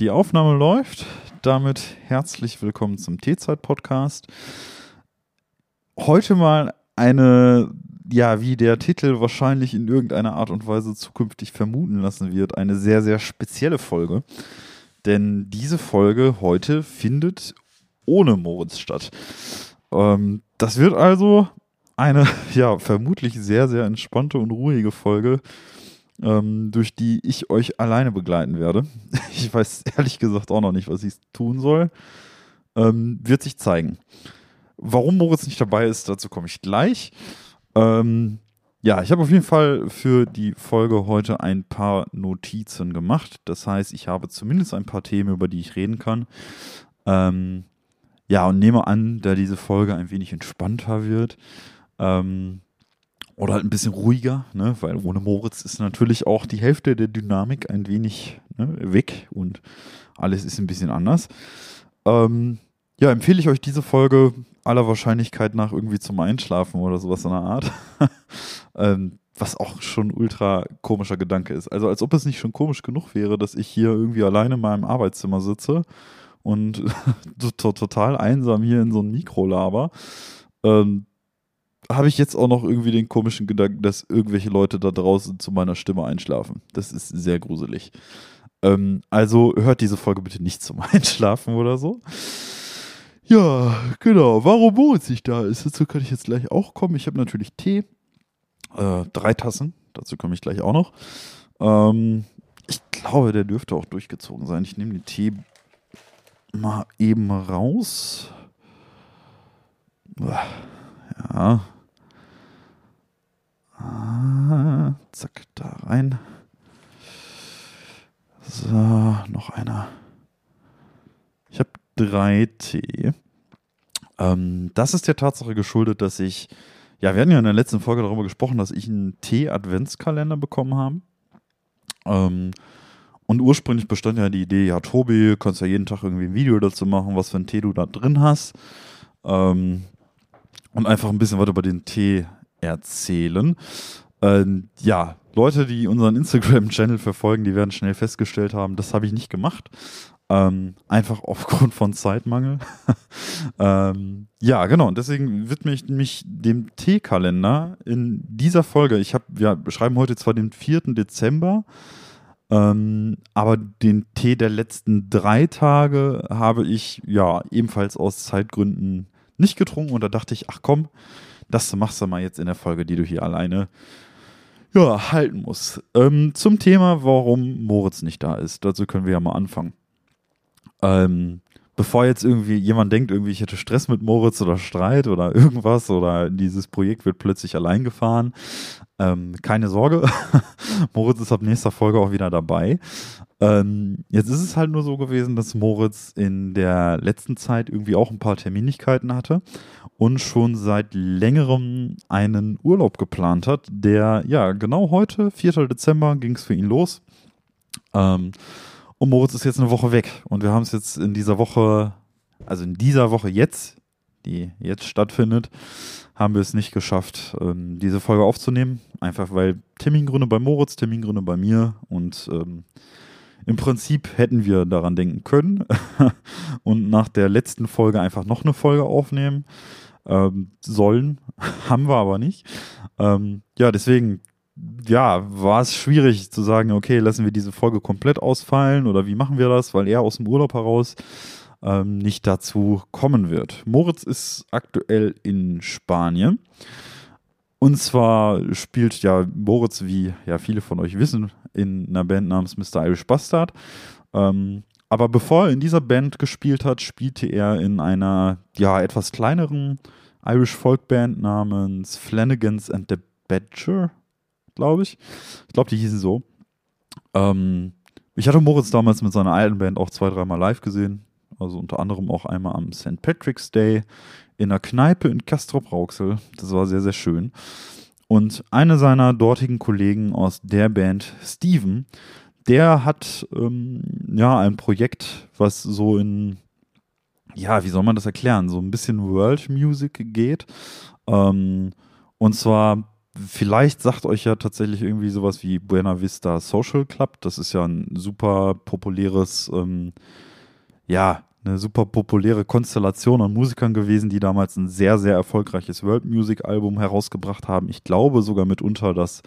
Die Aufnahme läuft. Damit herzlich willkommen zum T-Zeit-Podcast. Heute mal eine, ja, wie der Titel wahrscheinlich in irgendeiner Art und Weise zukünftig vermuten lassen wird, eine sehr, sehr spezielle Folge. Denn diese Folge heute findet ohne Moritz statt. Ähm, das wird also eine, ja, vermutlich sehr, sehr entspannte und ruhige Folge ähm, durch die ich euch alleine begleiten werde. Ich weiß ehrlich gesagt auch noch nicht, was ich tun soll. Ähm, wird sich zeigen. Warum Moritz nicht dabei ist, dazu komme ich gleich. Ähm, ja, ich habe auf jeden Fall für die Folge heute ein paar Notizen gemacht. Das heißt, ich habe zumindest ein paar Themen, über die ich reden kann. Ähm, ja, und nehme an, da diese Folge ein wenig entspannter wird, ähm, oder halt ein bisschen ruhiger, ne? weil ohne Moritz ist natürlich auch die Hälfte der Dynamik ein wenig ne, weg und alles ist ein bisschen anders. Ähm, ja, empfehle ich euch diese Folge aller Wahrscheinlichkeit nach irgendwie zum Einschlafen oder sowas in der Art. ähm, was auch schon ultra komischer Gedanke ist. Also als ob es nicht schon komisch genug wäre, dass ich hier irgendwie alleine in meinem Arbeitszimmer sitze und total einsam hier in so ein Mikro laber. Ähm, habe ich jetzt auch noch irgendwie den komischen Gedanken, dass irgendwelche Leute da draußen zu meiner Stimme einschlafen. Das ist sehr gruselig. Ähm, also hört diese Folge bitte nicht zum Einschlafen oder so. Ja, genau. Warum Moritz nicht da ist, dazu kann ich jetzt gleich auch kommen. Ich habe natürlich Tee. Äh, drei Tassen. Dazu komme ich gleich auch noch. Ähm, ich glaube, der dürfte auch durchgezogen sein. Ich nehme den Tee mal eben raus. Ja, Ah, zack, da rein. So, noch einer. Ich habe drei Tee. Ähm, das ist der Tatsache geschuldet, dass ich, ja, wir hatten ja in der letzten Folge darüber gesprochen, dass ich einen Tee-Adventskalender bekommen habe. Ähm, und ursprünglich bestand ja die Idee, ja, Tobi, kannst ja jeden Tag irgendwie ein Video dazu machen, was für einen Tee du da drin hast. Ähm, und einfach ein bisschen was über den Tee erzählen. Ähm, ja, Leute, die unseren Instagram-Channel verfolgen, die werden schnell festgestellt haben, das habe ich nicht gemacht. Ähm, einfach aufgrund von Zeitmangel. ähm, ja, genau. Und deswegen widme ich mich dem T-Kalender in dieser Folge. Ich habe, wir schreiben heute zwar den 4. Dezember, ähm, aber den Tee der letzten drei Tage habe ich ja ebenfalls aus Zeitgründen nicht getrunken. Und da dachte ich, ach komm, das machst du mal jetzt in der Folge, die du hier alleine ja, halten musst. Ähm, zum Thema, warum Moritz nicht da ist. Dazu können wir ja mal anfangen. Ähm, bevor jetzt irgendwie jemand denkt, irgendwie ich hätte Stress mit Moritz oder Streit oder irgendwas oder dieses Projekt wird plötzlich allein gefahren. Ähm, keine Sorge, Moritz ist ab nächster Folge auch wieder dabei. Ähm, jetzt ist es halt nur so gewesen, dass Moritz in der letzten Zeit irgendwie auch ein paar Terminlichkeiten hatte und schon seit längerem einen Urlaub geplant hat, der ja genau heute, 4. Dezember, ging es für ihn los. Ähm, und Moritz ist jetzt eine Woche weg. Und wir haben es jetzt in dieser Woche, also in dieser Woche jetzt, die jetzt stattfindet, haben wir es nicht geschafft, ähm, diese Folge aufzunehmen. Einfach weil Termingründe bei Moritz, Termingründe bei mir und ähm, im Prinzip hätten wir daran denken können und nach der letzten Folge einfach noch eine Folge aufnehmen ähm, sollen. Haben wir aber nicht. Ähm, ja, deswegen ja, war es schwierig zu sagen, okay, lassen wir diese Folge komplett ausfallen oder wie machen wir das, weil er aus dem Urlaub heraus ähm, nicht dazu kommen wird. Moritz ist aktuell in Spanien. Und zwar spielt ja Moritz, wie ja viele von euch wissen, in einer Band namens Mr. Irish Bastard. Ähm, aber bevor er in dieser Band gespielt hat, spielte er in einer ja etwas kleineren Irish Folk Band namens Flanagans and the Badger glaube ich. Ich glaube, die hießen so. Ähm, ich hatte Moritz damals mit seiner alten Band auch zwei, dreimal live gesehen. Also unter anderem auch einmal am St. Patrick's Day in einer Kneipe in Castrop-Rauxel. Das war sehr, sehr schön. Und einer seiner dortigen Kollegen aus der Band, Steven, der hat ähm, ja ein Projekt, was so in, ja, wie soll man das erklären, so ein bisschen World Music geht. Ähm, und zwar vielleicht sagt euch ja tatsächlich irgendwie sowas wie Buena Vista Social Club. Das ist ja ein super populäres, ähm, ja, eine super populäre Konstellation an Musikern gewesen, die damals ein sehr, sehr erfolgreiches World Music Album herausgebracht haben. Ich glaube sogar mitunter das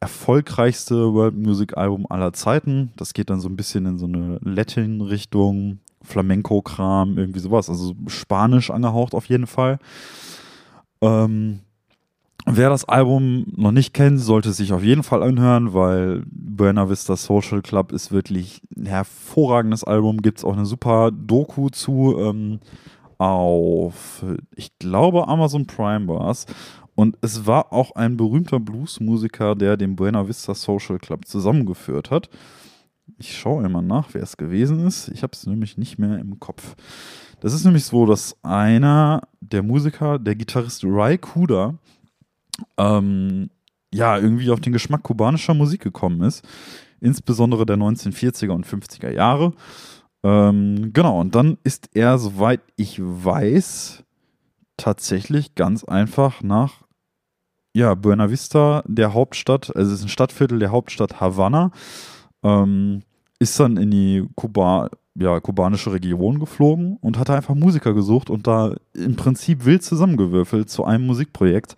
erfolgreichste World Music Album aller Zeiten. Das geht dann so ein bisschen in so eine Latin-Richtung, Flamenco-Kram, irgendwie sowas. Also Spanisch angehaucht auf jeden Fall. Ähm, wer das Album noch nicht kennt, sollte sich auf jeden Fall anhören, weil Buena Vista Social Club ist wirklich ein hervorragendes Album. Gibt es auch eine super Doku zu ähm, auf, ich glaube, Amazon Prime war es. Und es war auch ein berühmter Bluesmusiker, der den Buena Vista Social Club zusammengeführt hat. Ich schaue immer nach, wer es gewesen ist. Ich habe es nämlich nicht mehr im Kopf. Das ist nämlich so, dass einer der Musiker, der Gitarrist Rai Kuda, ähm, ja, irgendwie auf den Geschmack kubanischer Musik gekommen ist. Insbesondere der 1940er und 50er Jahre. Ähm, genau, und dann ist er, soweit ich weiß, tatsächlich ganz einfach nach ja, Buena Vista, der Hauptstadt, also es ist ein Stadtviertel der Hauptstadt Havanna, ähm, ist dann in die Kuba, ja, kubanische Region geflogen und hat einfach Musiker gesucht und da im Prinzip wild zusammengewürfelt zu einem Musikprojekt,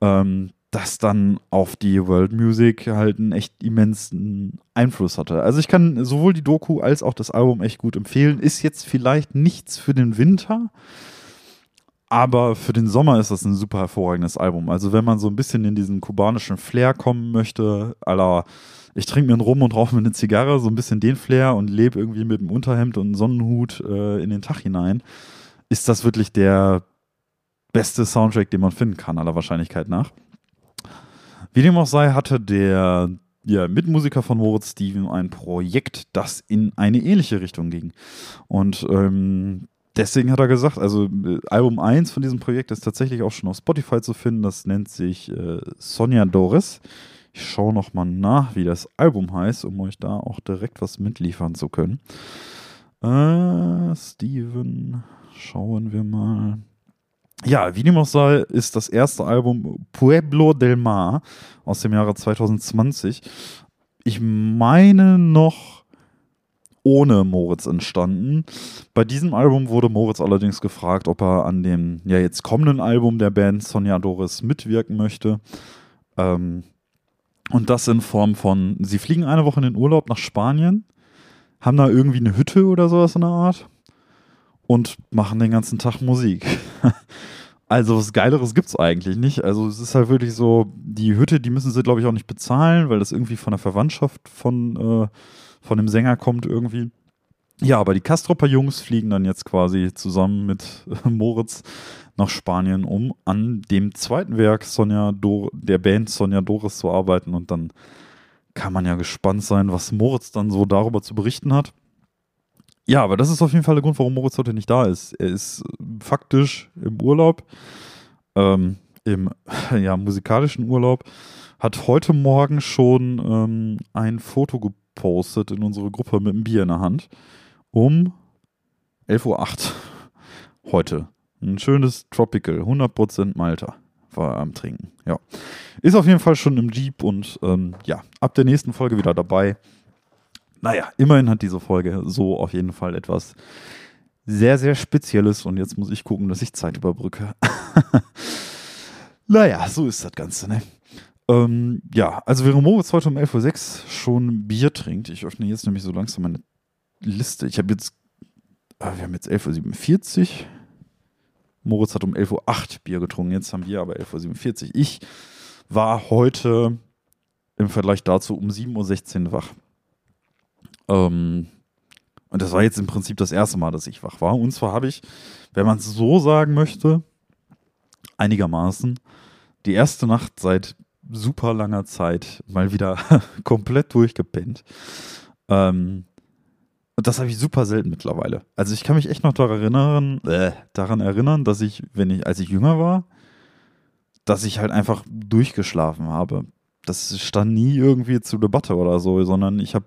ähm, das dann auf die World Music halt einen echt immensen Einfluss hatte. Also ich kann sowohl die Doku als auch das Album echt gut empfehlen. Ist jetzt vielleicht nichts für den Winter, aber für den Sommer ist das ein super hervorragendes Album. Also wenn man so ein bisschen in diesen kubanischen Flair kommen möchte, aller ich trinke mir einen Rum und rauche mir eine Zigarre, so ein bisschen den Flair und lebe irgendwie mit einem Unterhemd und einem Sonnenhut äh, in den Tag hinein, ist das wirklich der beste Soundtrack, den man finden kann, aller Wahrscheinlichkeit nach. Wie dem auch sei, hatte der ja, Mitmusiker von Moritz Steven ein Projekt, das in eine ähnliche Richtung ging. Und ähm, deswegen hat er gesagt, also äh, Album 1 von diesem Projekt ist tatsächlich auch schon auf Spotify zu finden. Das nennt sich äh, Sonja Doris. Ich schaue nochmal nach, wie das Album heißt, um euch da auch direkt was mitliefern zu können. Äh, Steven, schauen wir mal. Ja, wie dem auch sei, ist das erste Album Pueblo del Mar aus dem Jahre 2020. Ich meine noch ohne Moritz entstanden. Bei diesem Album wurde Moritz allerdings gefragt, ob er an dem ja jetzt kommenden Album der Band Sonja Doris mitwirken möchte. Ähm, und das in Form von, sie fliegen eine Woche in den Urlaub nach Spanien, haben da irgendwie eine Hütte oder sowas in der Art und machen den ganzen Tag Musik. also was Geileres gibt es eigentlich nicht. Also es ist halt wirklich so, die Hütte, die müssen sie, glaube ich, auch nicht bezahlen, weil das irgendwie von der Verwandtschaft von, äh, von dem Sänger kommt irgendwie. Ja, aber die Kastropper Jungs fliegen dann jetzt quasi zusammen mit Moritz nach Spanien, um an dem zweiten Werk Sonja Dor der Band Sonja Doris zu arbeiten. Und dann kann man ja gespannt sein, was Moritz dann so darüber zu berichten hat. Ja, aber das ist auf jeden Fall der Grund, warum Moritz heute nicht da ist. Er ist faktisch im Urlaub, ähm, im ja, musikalischen Urlaub, hat heute Morgen schon ähm, ein Foto gepostet in unsere Gruppe mit einem Bier in der Hand um 11.08 Uhr heute. Ein schönes Tropical, 100% Malta war am Trinken. Ja. Ist auf jeden Fall schon im Jeep und ähm, ja, ab der nächsten Folge wieder dabei. Naja, immerhin hat diese Folge so auf jeden Fall etwas sehr, sehr Spezielles und jetzt muss ich gucken, dass ich Zeit überbrücke. naja, so ist das Ganze, ne? Ähm, ja, also während Moritz heute um 11.06 Uhr schon Bier trinkt, ich öffne jetzt nämlich so langsam meine Liste. Ich habe jetzt, ah, wir haben jetzt 11.47 Uhr. Moritz hat um 11.08 Uhr Bier getrunken, jetzt haben wir aber 11.47 Uhr. Ich war heute im Vergleich dazu um 7.16 Uhr wach. Ähm, und das war jetzt im Prinzip das erste Mal, dass ich wach war. Und zwar habe ich, wenn man es so sagen möchte, einigermaßen die erste Nacht seit super langer Zeit mal wieder komplett durchgepennt. Ähm, und das habe ich super selten mittlerweile. Also ich kann mich echt noch daran erinnern, äh, daran erinnern, dass ich, wenn ich, als ich jünger war, dass ich halt einfach durchgeschlafen habe. Das stand nie irgendwie zur Debatte oder so, sondern ich habe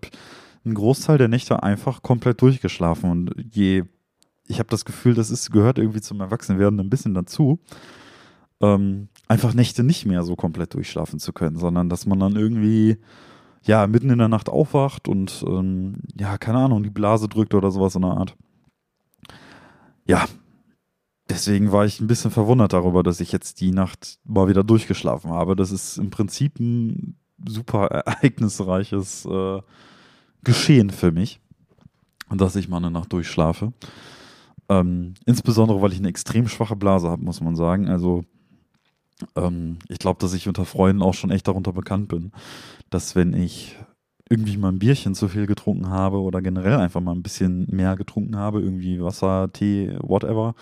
einen Großteil der Nächte einfach komplett durchgeschlafen. Und je, ich habe das Gefühl, das ist, gehört irgendwie zum Erwachsenwerden ein bisschen dazu. Ähm, einfach Nächte nicht mehr so komplett durchschlafen zu können, sondern dass man dann irgendwie ja mitten in der Nacht aufwacht und ähm, ja, keine Ahnung, die Blase drückt oder sowas in der Art. Ja, deswegen war ich ein bisschen verwundert darüber, dass ich jetzt die Nacht mal wieder durchgeschlafen habe. Das ist im Prinzip ein super ereignisreiches äh, Geschehen für mich, dass ich mal eine Nacht durchschlafe. Ähm, insbesondere, weil ich eine extrem schwache Blase habe, muss man sagen. Also ähm, ich glaube, dass ich unter Freunden auch schon echt darunter bekannt bin, dass wenn ich irgendwie mal ein Bierchen zu viel getrunken habe oder generell einfach mal ein bisschen mehr getrunken habe, irgendwie Wasser, Tee, whatever,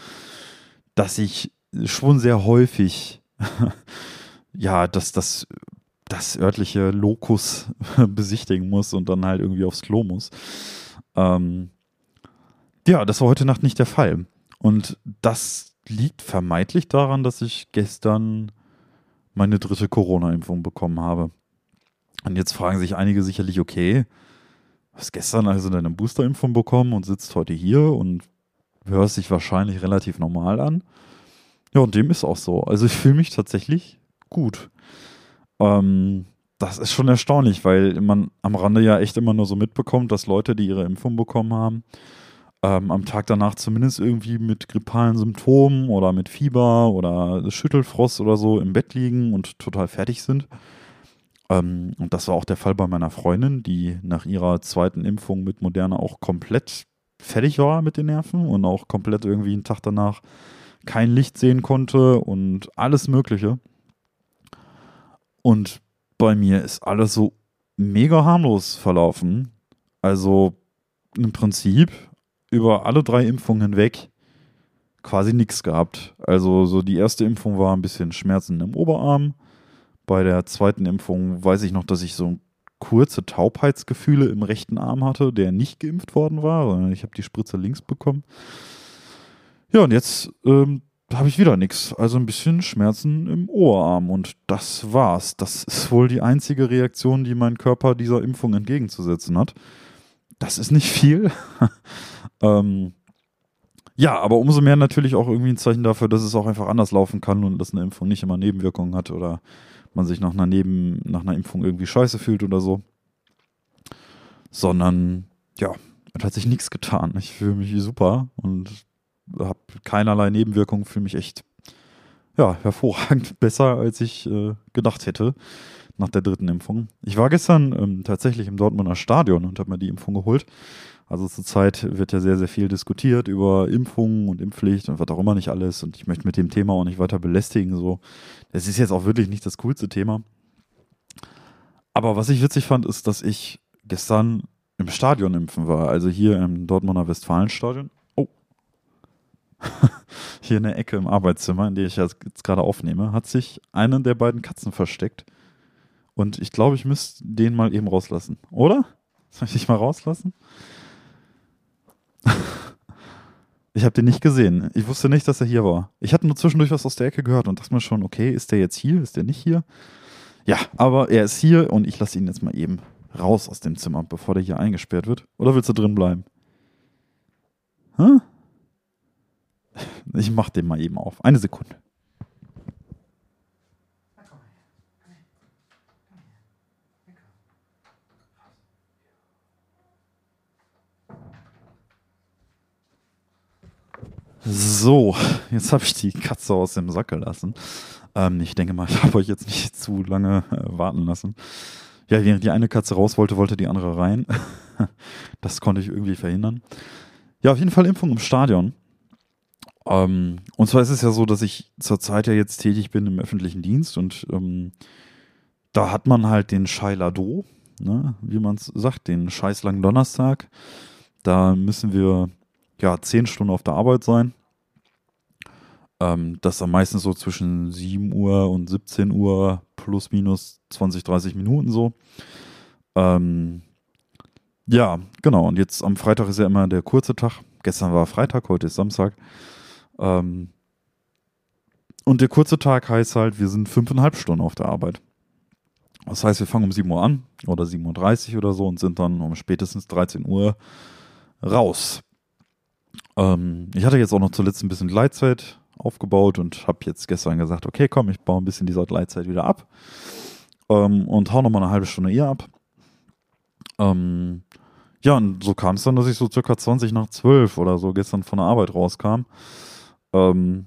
dass ich schon sehr häufig ja, dass das das örtliche Lokus besichtigen muss und dann halt irgendwie aufs Klo muss. Ähm, ja, das war heute Nacht nicht der Fall. Und das liegt vermeintlich daran, dass ich gestern meine dritte Corona-Impfung bekommen habe. Und jetzt fragen sich einige sicherlich, okay, hast gestern also deine Booster-Impfung bekommen und sitzt heute hier und hörst dich wahrscheinlich relativ normal an. Ja, und dem ist auch so. Also ich fühle mich tatsächlich gut. Ähm, das ist schon erstaunlich, weil man am Rande ja echt immer nur so mitbekommt, dass Leute, die ihre Impfung bekommen haben, ähm, am Tag danach zumindest irgendwie mit grippalen Symptomen oder mit Fieber oder Schüttelfrost oder so im Bett liegen und total fertig sind. Ähm, und das war auch der Fall bei meiner Freundin, die nach ihrer zweiten Impfung mit Moderna auch komplett fertig war mit den Nerven und auch komplett irgendwie einen Tag danach kein Licht sehen konnte und alles Mögliche. Und bei mir ist alles so mega harmlos verlaufen. Also im Prinzip über alle drei Impfungen hinweg quasi nichts gehabt. Also so die erste Impfung war ein bisschen Schmerzen im Oberarm. Bei der zweiten Impfung weiß ich noch, dass ich so kurze Taubheitsgefühle im rechten Arm hatte, der nicht geimpft worden war, sondern ich habe die Spritze links bekommen. Ja, und jetzt ähm, habe ich wieder nichts. Also ein bisschen Schmerzen im Oberarm und das war's. Das ist wohl die einzige Reaktion, die mein Körper dieser Impfung entgegenzusetzen hat. Das ist nicht viel. ähm, ja, aber umso mehr natürlich auch irgendwie ein Zeichen dafür, dass es auch einfach anders laufen kann und dass eine Impfung nicht immer Nebenwirkungen hat oder man sich nach einer, Neben, nach einer Impfung irgendwie scheiße fühlt oder so. Sondern, ja, es hat sich nichts getan. Ich fühle mich super und habe keinerlei Nebenwirkungen, fühle mich echt ja, hervorragend besser, als ich äh, gedacht hätte nach der dritten Impfung. Ich war gestern ähm, tatsächlich im Dortmunder Stadion und habe mir die Impfung geholt. Also zurzeit wird ja sehr, sehr viel diskutiert über Impfungen und Impfpflicht und was auch immer nicht alles. Und ich möchte mit dem Thema auch nicht weiter belästigen. So, es ist jetzt auch wirklich nicht das coolste Thema. Aber was ich witzig fand, ist, dass ich gestern im Stadion impfen war. Also hier im Dortmunder Westfalenstadion. Hier in der Ecke im Arbeitszimmer, in der ich jetzt gerade aufnehme, hat sich eine der beiden Katzen versteckt und ich glaube, ich müsste den mal eben rauslassen. Oder? Soll ich dich mal rauslassen? ich habe den nicht gesehen. Ich wusste nicht, dass er hier war. Ich hatte nur zwischendurch was aus der Ecke gehört und dachte mir schon, okay, ist der jetzt hier? Ist der nicht hier? Ja, aber er ist hier und ich lasse ihn jetzt mal eben raus aus dem Zimmer, bevor der hier eingesperrt wird. Oder willst du drin bleiben? Hä? Ich mach den mal eben auf. Eine Sekunde. So, jetzt habe ich die Katze aus dem Sack gelassen. Ähm, ich denke mal, ich habe euch jetzt nicht zu lange äh, warten lassen. Ja, während die eine Katze raus wollte, wollte die andere rein. das konnte ich irgendwie verhindern. Ja, auf jeden Fall Impfung im Stadion. Ähm, und zwar ist es ja so, dass ich zurzeit ja jetzt tätig bin im öffentlichen Dienst und ähm, da hat man halt den Scheilado, ne, wie man es sagt, den scheißlangen Donnerstag. Da müssen wir ja, zehn Stunden auf der Arbeit sein. Ähm, das ist dann meistens so zwischen 7 Uhr und 17 Uhr plus minus 20, 30 Minuten so. Ähm, ja, genau. Und jetzt am Freitag ist ja immer der kurze Tag. Gestern war Freitag, heute ist Samstag. Ähm, und der kurze Tag heißt halt, wir sind fünfeinhalb Stunden auf der Arbeit. Das heißt, wir fangen um 7 Uhr an oder 7.30 Uhr oder so und sind dann um spätestens 13 Uhr raus. Ähm, ich hatte jetzt auch noch zuletzt ein bisschen Gleitzeit aufgebaut und habe jetzt gestern gesagt, okay, komm, ich baue ein bisschen diese Gleitzeit wieder ab ähm, und hau nochmal eine halbe Stunde eher ab. Ähm, ja, und so kam es dann, dass ich so circa 20 nach 12 oder so gestern von der Arbeit rauskam. Ähm,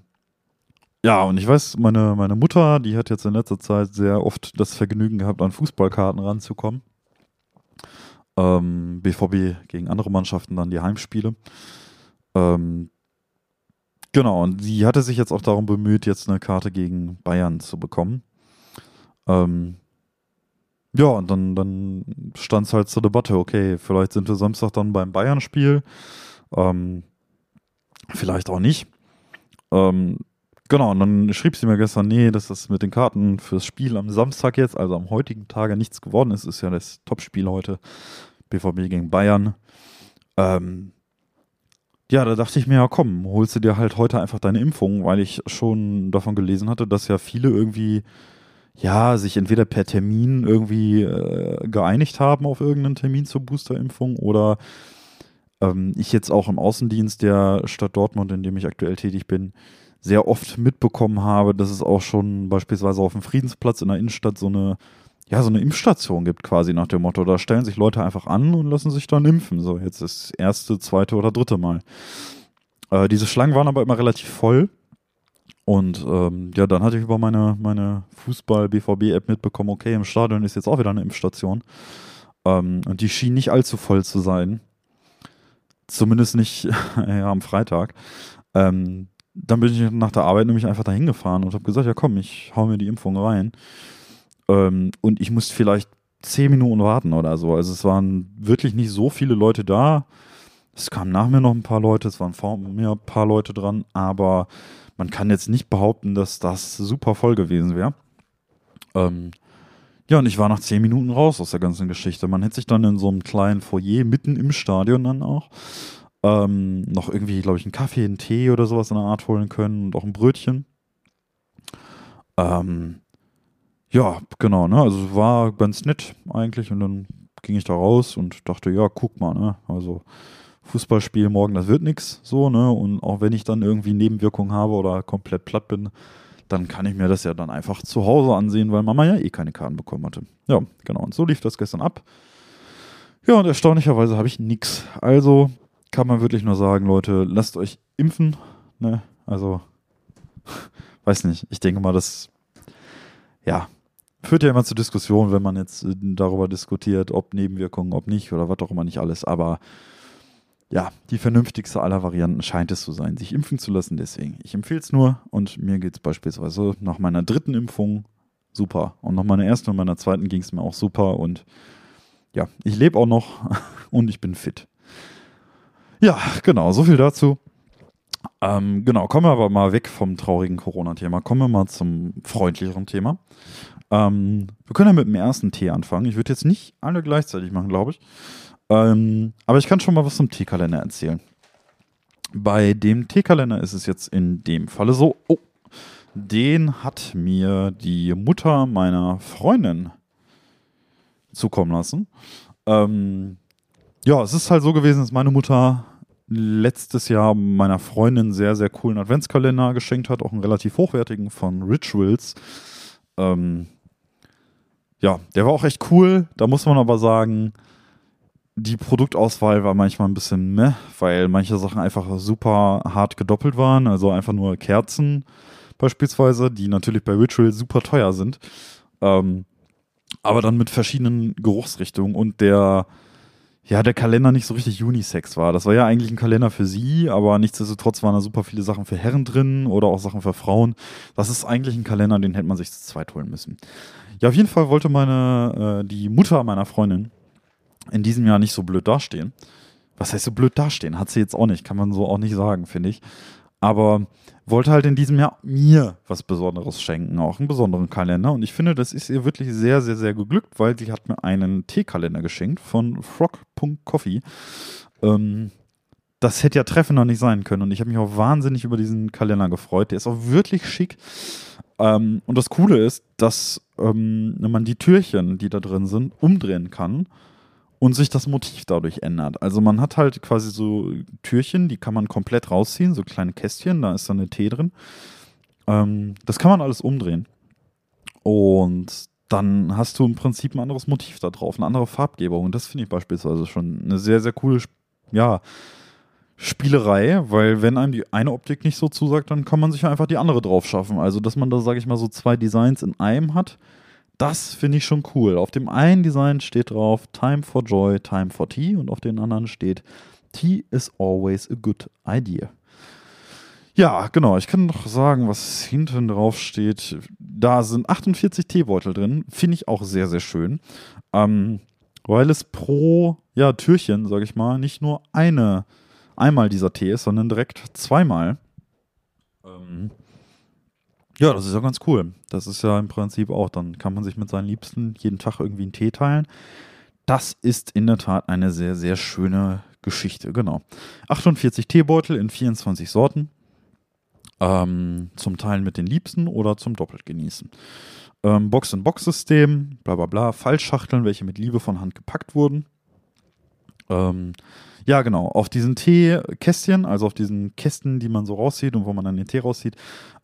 ja, und ich weiß, meine, meine Mutter, die hat jetzt in letzter Zeit sehr oft das Vergnügen gehabt, an Fußballkarten ranzukommen. Ähm, BVB gegen andere Mannschaften, dann die Heimspiele. Ähm, genau, und sie hatte sich jetzt auch darum bemüht, jetzt eine Karte gegen Bayern zu bekommen. Ähm, ja, und dann, dann stand es halt zur Debatte, okay, vielleicht sind wir Samstag dann beim Bayern-Spiel. Ähm, vielleicht auch nicht. Ähm, genau, und dann schrieb sie mir gestern, nee, dass das mit den Karten fürs Spiel am Samstag jetzt, also am heutigen Tage, nichts geworden ist. Ist ja das Topspiel heute. BVB gegen Bayern. Ähm, ja, da dachte ich mir, ja komm, holst du dir halt heute einfach deine Impfung, weil ich schon davon gelesen hatte, dass ja viele irgendwie ja, sich entweder per Termin irgendwie äh, geeinigt haben auf irgendeinen Termin zur Boosterimpfung oder ähm, ich jetzt auch im Außendienst der Stadt Dortmund, in dem ich aktuell tätig bin, sehr oft mitbekommen habe, dass es auch schon beispielsweise auf dem Friedensplatz in der Innenstadt so eine ja, so eine Impfstation gibt quasi nach dem Motto. Da stellen sich Leute einfach an und lassen sich dann impfen. So, jetzt das erste, zweite oder dritte Mal. Äh, diese Schlangen waren aber immer relativ voll. Und ähm, ja, dann hatte ich über meine, meine Fußball-BVB-App mitbekommen, okay, im Stadion ist jetzt auch wieder eine Impfstation. Ähm, und die schien nicht allzu voll zu sein. Zumindest nicht ja, am Freitag. Ähm, dann bin ich nach der Arbeit nämlich einfach dahin gefahren und habe gesagt, ja komm, ich hau mir die Impfung rein. Ähm, und ich musste vielleicht zehn Minuten warten oder so. Also es waren wirklich nicht so viele Leute da. Es kamen nach mir noch ein paar Leute, es waren vor mir ein paar Leute dran, aber man kann jetzt nicht behaupten, dass das super voll gewesen wäre. Ähm, ja, und ich war nach zehn Minuten raus aus der ganzen Geschichte. Man hätte sich dann in so einem kleinen Foyer mitten im Stadion dann auch ähm, noch irgendwie, glaube ich, einen Kaffee, einen Tee oder sowas in der Art holen können und auch ein Brötchen. Ähm, ja, genau, ne? Also war ganz nett eigentlich und dann ging ich da raus und dachte, ja, guck mal, ne? Also Fußballspiel morgen, das wird nichts so, ne? Und auch wenn ich dann irgendwie Nebenwirkungen habe oder komplett platt bin, dann kann ich mir das ja dann einfach zu Hause ansehen, weil Mama ja eh keine Karten bekommen hatte. Ja, genau. Und so lief das gestern ab. Ja, und erstaunlicherweise habe ich nichts. Also kann man wirklich nur sagen, Leute, lasst euch impfen. Ne? Also, weiß nicht. Ich denke mal, das, ja, führt ja immer zu Diskussionen, wenn man jetzt äh, darüber diskutiert, ob Nebenwirkungen, ob nicht oder was auch immer nicht alles. Aber ja, die vernünftigste aller Varianten scheint es zu sein, sich impfen zu lassen. Deswegen, ich empfehle es nur und mir geht es beispielsweise nach meiner dritten Impfung super. Und nach meiner ersten und meiner zweiten ging es mir auch super. Und ja, ich lebe auch noch und ich bin fit. Ja, genau, so viel dazu. Ähm, genau, kommen wir aber mal weg vom traurigen Corona-Thema. Kommen wir mal zum freundlicheren Thema. Ähm, wir können ja mit dem ersten Tee anfangen. Ich würde jetzt nicht alle gleichzeitig machen, glaube ich. Ähm, aber ich kann schon mal was zum Teekalender erzählen. Bei dem Teekalender ist es jetzt in dem Falle so, oh, den hat mir die Mutter meiner Freundin zukommen lassen. Ähm, ja, es ist halt so gewesen, dass meine Mutter letztes Jahr meiner Freundin sehr, sehr coolen Adventskalender geschenkt hat, auch einen relativ hochwertigen von Rituals. Ähm, ja, der war auch echt cool. Da muss man aber sagen, die Produktauswahl war manchmal ein bisschen meh, weil manche Sachen einfach super hart gedoppelt waren. Also einfach nur Kerzen beispielsweise, die natürlich bei Ritual super teuer sind. Ähm, aber dann mit verschiedenen Geruchsrichtungen und der, ja, der Kalender nicht so richtig Unisex war. Das war ja eigentlich ein Kalender für sie, aber nichtsdestotrotz waren da super viele Sachen für Herren drin oder auch Sachen für Frauen. Das ist eigentlich ein Kalender, den hätte man sich zu zweit holen müssen. Ja, auf jeden Fall wollte meine, äh, die Mutter meiner Freundin, in diesem Jahr nicht so blöd dastehen. Was heißt so blöd dastehen? Hat sie jetzt auch nicht, kann man so auch nicht sagen, finde ich. Aber wollte halt in diesem Jahr mir was Besonderes schenken, auch einen besonderen Kalender. Und ich finde, das ist ihr wirklich sehr, sehr, sehr geglückt, weil sie hat mir einen Teekalender geschenkt von frog.coffee. Ähm, das hätte ja treffender nicht sein können. Und ich habe mich auch wahnsinnig über diesen Kalender gefreut. Der ist auch wirklich schick. Ähm, und das Coole ist, dass ähm, man die Türchen, die da drin sind, umdrehen kann und sich das Motiv dadurch ändert. Also man hat halt quasi so Türchen, die kann man komplett rausziehen, so kleine Kästchen, da ist dann eine Tee drin. Ähm, das kann man alles umdrehen. Und dann hast du im Prinzip ein anderes Motiv da drauf, eine andere Farbgebung. Und das finde ich beispielsweise schon eine sehr, sehr coole, ja, Spielerei, weil wenn einem die eine Optik nicht so zusagt, dann kann man sich einfach die andere drauf schaffen. Also, dass man da, sage ich mal, so zwei Designs in einem hat, das finde ich schon cool. Auf dem einen Design steht drauf Time for Joy, Time for Tea und auf den anderen steht Tea is always a good idea. Ja, genau. Ich kann noch sagen, was hinten drauf steht. Da sind 48 Teebeutel drin. Finde ich auch sehr, sehr schön. Ähm, weil es pro ja, Türchen, sage ich mal, nicht nur eine einmal dieser Tee ist, sondern direkt zweimal. Ähm, ja, das ist ja ganz cool. Das ist ja im Prinzip auch, dann kann man sich mit seinen Liebsten jeden Tag irgendwie einen Tee teilen. Das ist in der Tat eine sehr, sehr schöne Geschichte, genau. 48 Teebeutel in 24 Sorten. Ähm, zum Teilen mit den Liebsten oder zum doppelt genießen. Ähm, Box-in-Box-System, bla bla bla, Fallschachteln, welche mit Liebe von Hand gepackt wurden. Ähm, ja, genau. Auf diesen Teekästchen, also auf diesen Kästen, die man so rauszieht und wo man dann den Tee rauszieht,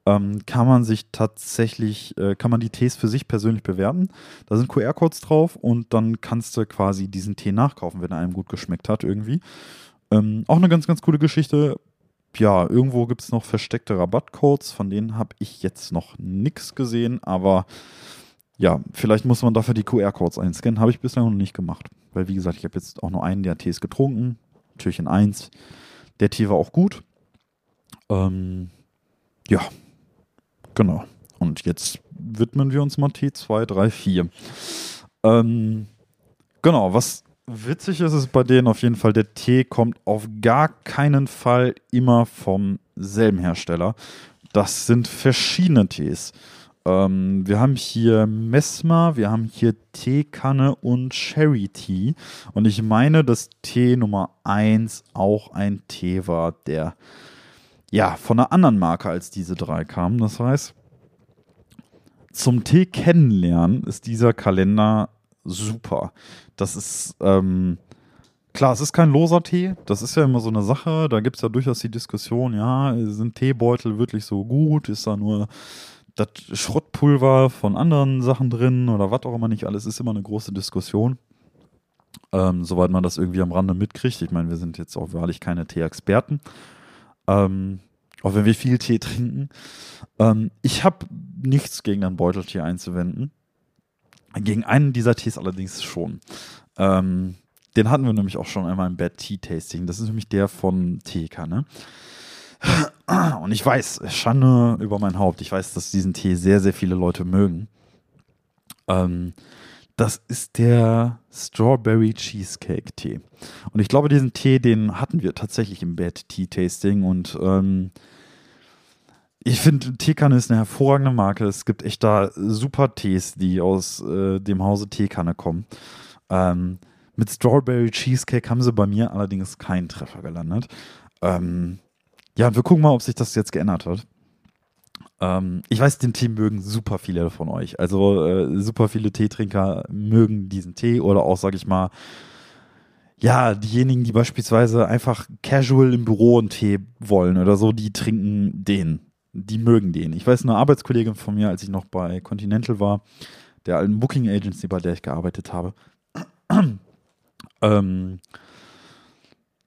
ähm, kann man sich tatsächlich, äh, kann man die Tees für sich persönlich bewerten. Da sind QR-Codes drauf und dann kannst du quasi diesen Tee nachkaufen, wenn er einem gut geschmeckt hat irgendwie. Ähm, auch eine ganz, ganz coole Geschichte. Ja, irgendwo gibt es noch versteckte Rabattcodes, von denen habe ich jetzt noch nichts gesehen, aber ja, vielleicht muss man dafür die QR-Codes einscannen. Habe ich bislang noch nicht gemacht. Weil, wie gesagt, ich habe jetzt auch nur einen der Tees getrunken. Türchen 1. Der Tee war auch gut. Ähm, ja, genau. Und jetzt widmen wir uns mal Tee 2, 3, 4. Ähm, genau, was witzig ist, ist bei denen auf jeden Fall, der Tee kommt auf gar keinen Fall immer vom selben Hersteller. Das sind verschiedene Tees. Ähm, wir haben hier Mesma, wir haben hier Teekanne und Cherry Tea. Und ich meine, dass Tee Nummer 1 auch ein Tee war, der ja von einer anderen Marke als diese drei kam. Das heißt, zum Tee kennenlernen ist dieser Kalender super. Das ist, ähm, klar, es ist kein loser Tee. Das ist ja immer so eine Sache. Da gibt es ja durchaus die Diskussion, ja, sind Teebeutel wirklich so gut? Ist da nur das Schrottpulver von anderen Sachen drin oder was auch immer nicht alles, ist immer eine große Diskussion. Ähm, soweit man das irgendwie am Rande mitkriegt. Ich meine, wir sind jetzt auch wahrlich keine Tee-Experten. Ähm, auch wenn wir viel Tee trinken. Ähm, ich habe nichts gegen ein Beuteltee einzuwenden. Gegen einen dieser Tees allerdings schon. Ähm, den hatten wir nämlich auch schon einmal im Bad Tea Tasting. Das ist nämlich der von TK, ne? Und ich weiß, Schande über mein Haupt, ich weiß, dass diesen Tee sehr, sehr viele Leute mögen. Ähm, das ist der Strawberry Cheesecake Tee. Und ich glaube, diesen Tee, den hatten wir tatsächlich im Bad Tea Tasting. Und ähm, ich finde, Teekanne ist eine hervorragende Marke. Es gibt echt da super Tees, die aus äh, dem Hause Teekanne kommen. Ähm, mit Strawberry Cheesecake haben sie bei mir allerdings keinen Treffer gelandet. Ähm, ja, wir gucken mal, ob sich das jetzt geändert hat. Ähm, ich weiß, den Tee mögen super viele von euch. Also äh, super viele Teetrinker mögen diesen Tee oder auch, sag ich mal, ja, diejenigen, die beispielsweise einfach casual im Büro einen Tee wollen oder so, die trinken den. Die mögen den. Ich weiß, eine Arbeitskollegin von mir, als ich noch bei Continental war, der alten Booking Agency, bei der ich gearbeitet habe, ähm,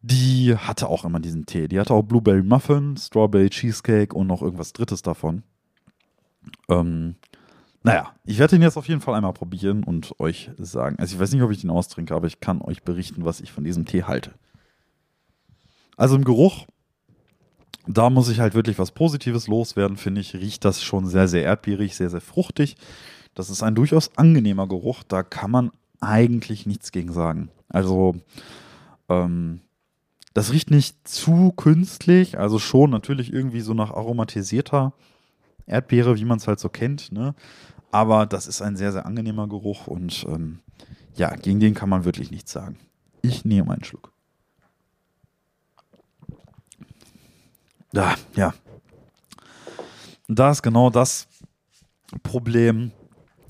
die hatte auch immer diesen Tee. Die hatte auch Blueberry Muffin, Strawberry Cheesecake und noch irgendwas Drittes davon. Ähm, naja, ich werde den jetzt auf jeden Fall einmal probieren und euch sagen. Also ich weiß nicht, ob ich den austrinke, aber ich kann euch berichten, was ich von diesem Tee halte. Also im Geruch, da muss ich halt wirklich was Positives loswerden, finde ich. Riecht das schon sehr, sehr erdbeerig, sehr, sehr fruchtig. Das ist ein durchaus angenehmer Geruch. Da kann man eigentlich nichts gegen sagen. Also, ähm, das riecht nicht zu künstlich, also schon natürlich irgendwie so nach aromatisierter Erdbeere, wie man es halt so kennt, ne? Aber das ist ein sehr, sehr angenehmer Geruch und ähm, ja, gegen den kann man wirklich nichts sagen. Ich nehme einen Schluck. Ja, ja. Da ist genau das Problem,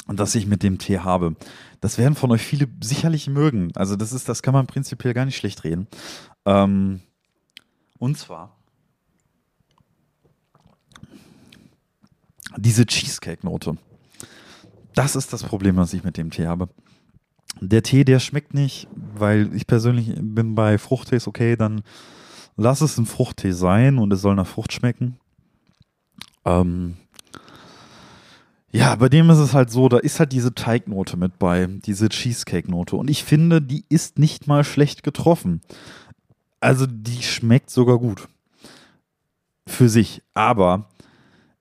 das ich mit dem Tee habe. Das werden von euch viele sicherlich mögen. Also das ist, das kann man prinzipiell gar nicht schlecht reden. Ähm, und zwar diese Cheesecake-Note. Das ist das Problem, was ich mit dem Tee habe. Der Tee, der schmeckt nicht, weil ich persönlich bin bei Fruchttees, okay, dann lass es ein Fruchttee sein und es soll nach Frucht schmecken. Ähm, ja, bei dem ist es halt so, da ist halt diese Teignote mit bei, diese Cheesecake-Note. Und ich finde, die ist nicht mal schlecht getroffen. Also die schmeckt sogar gut. Für sich. Aber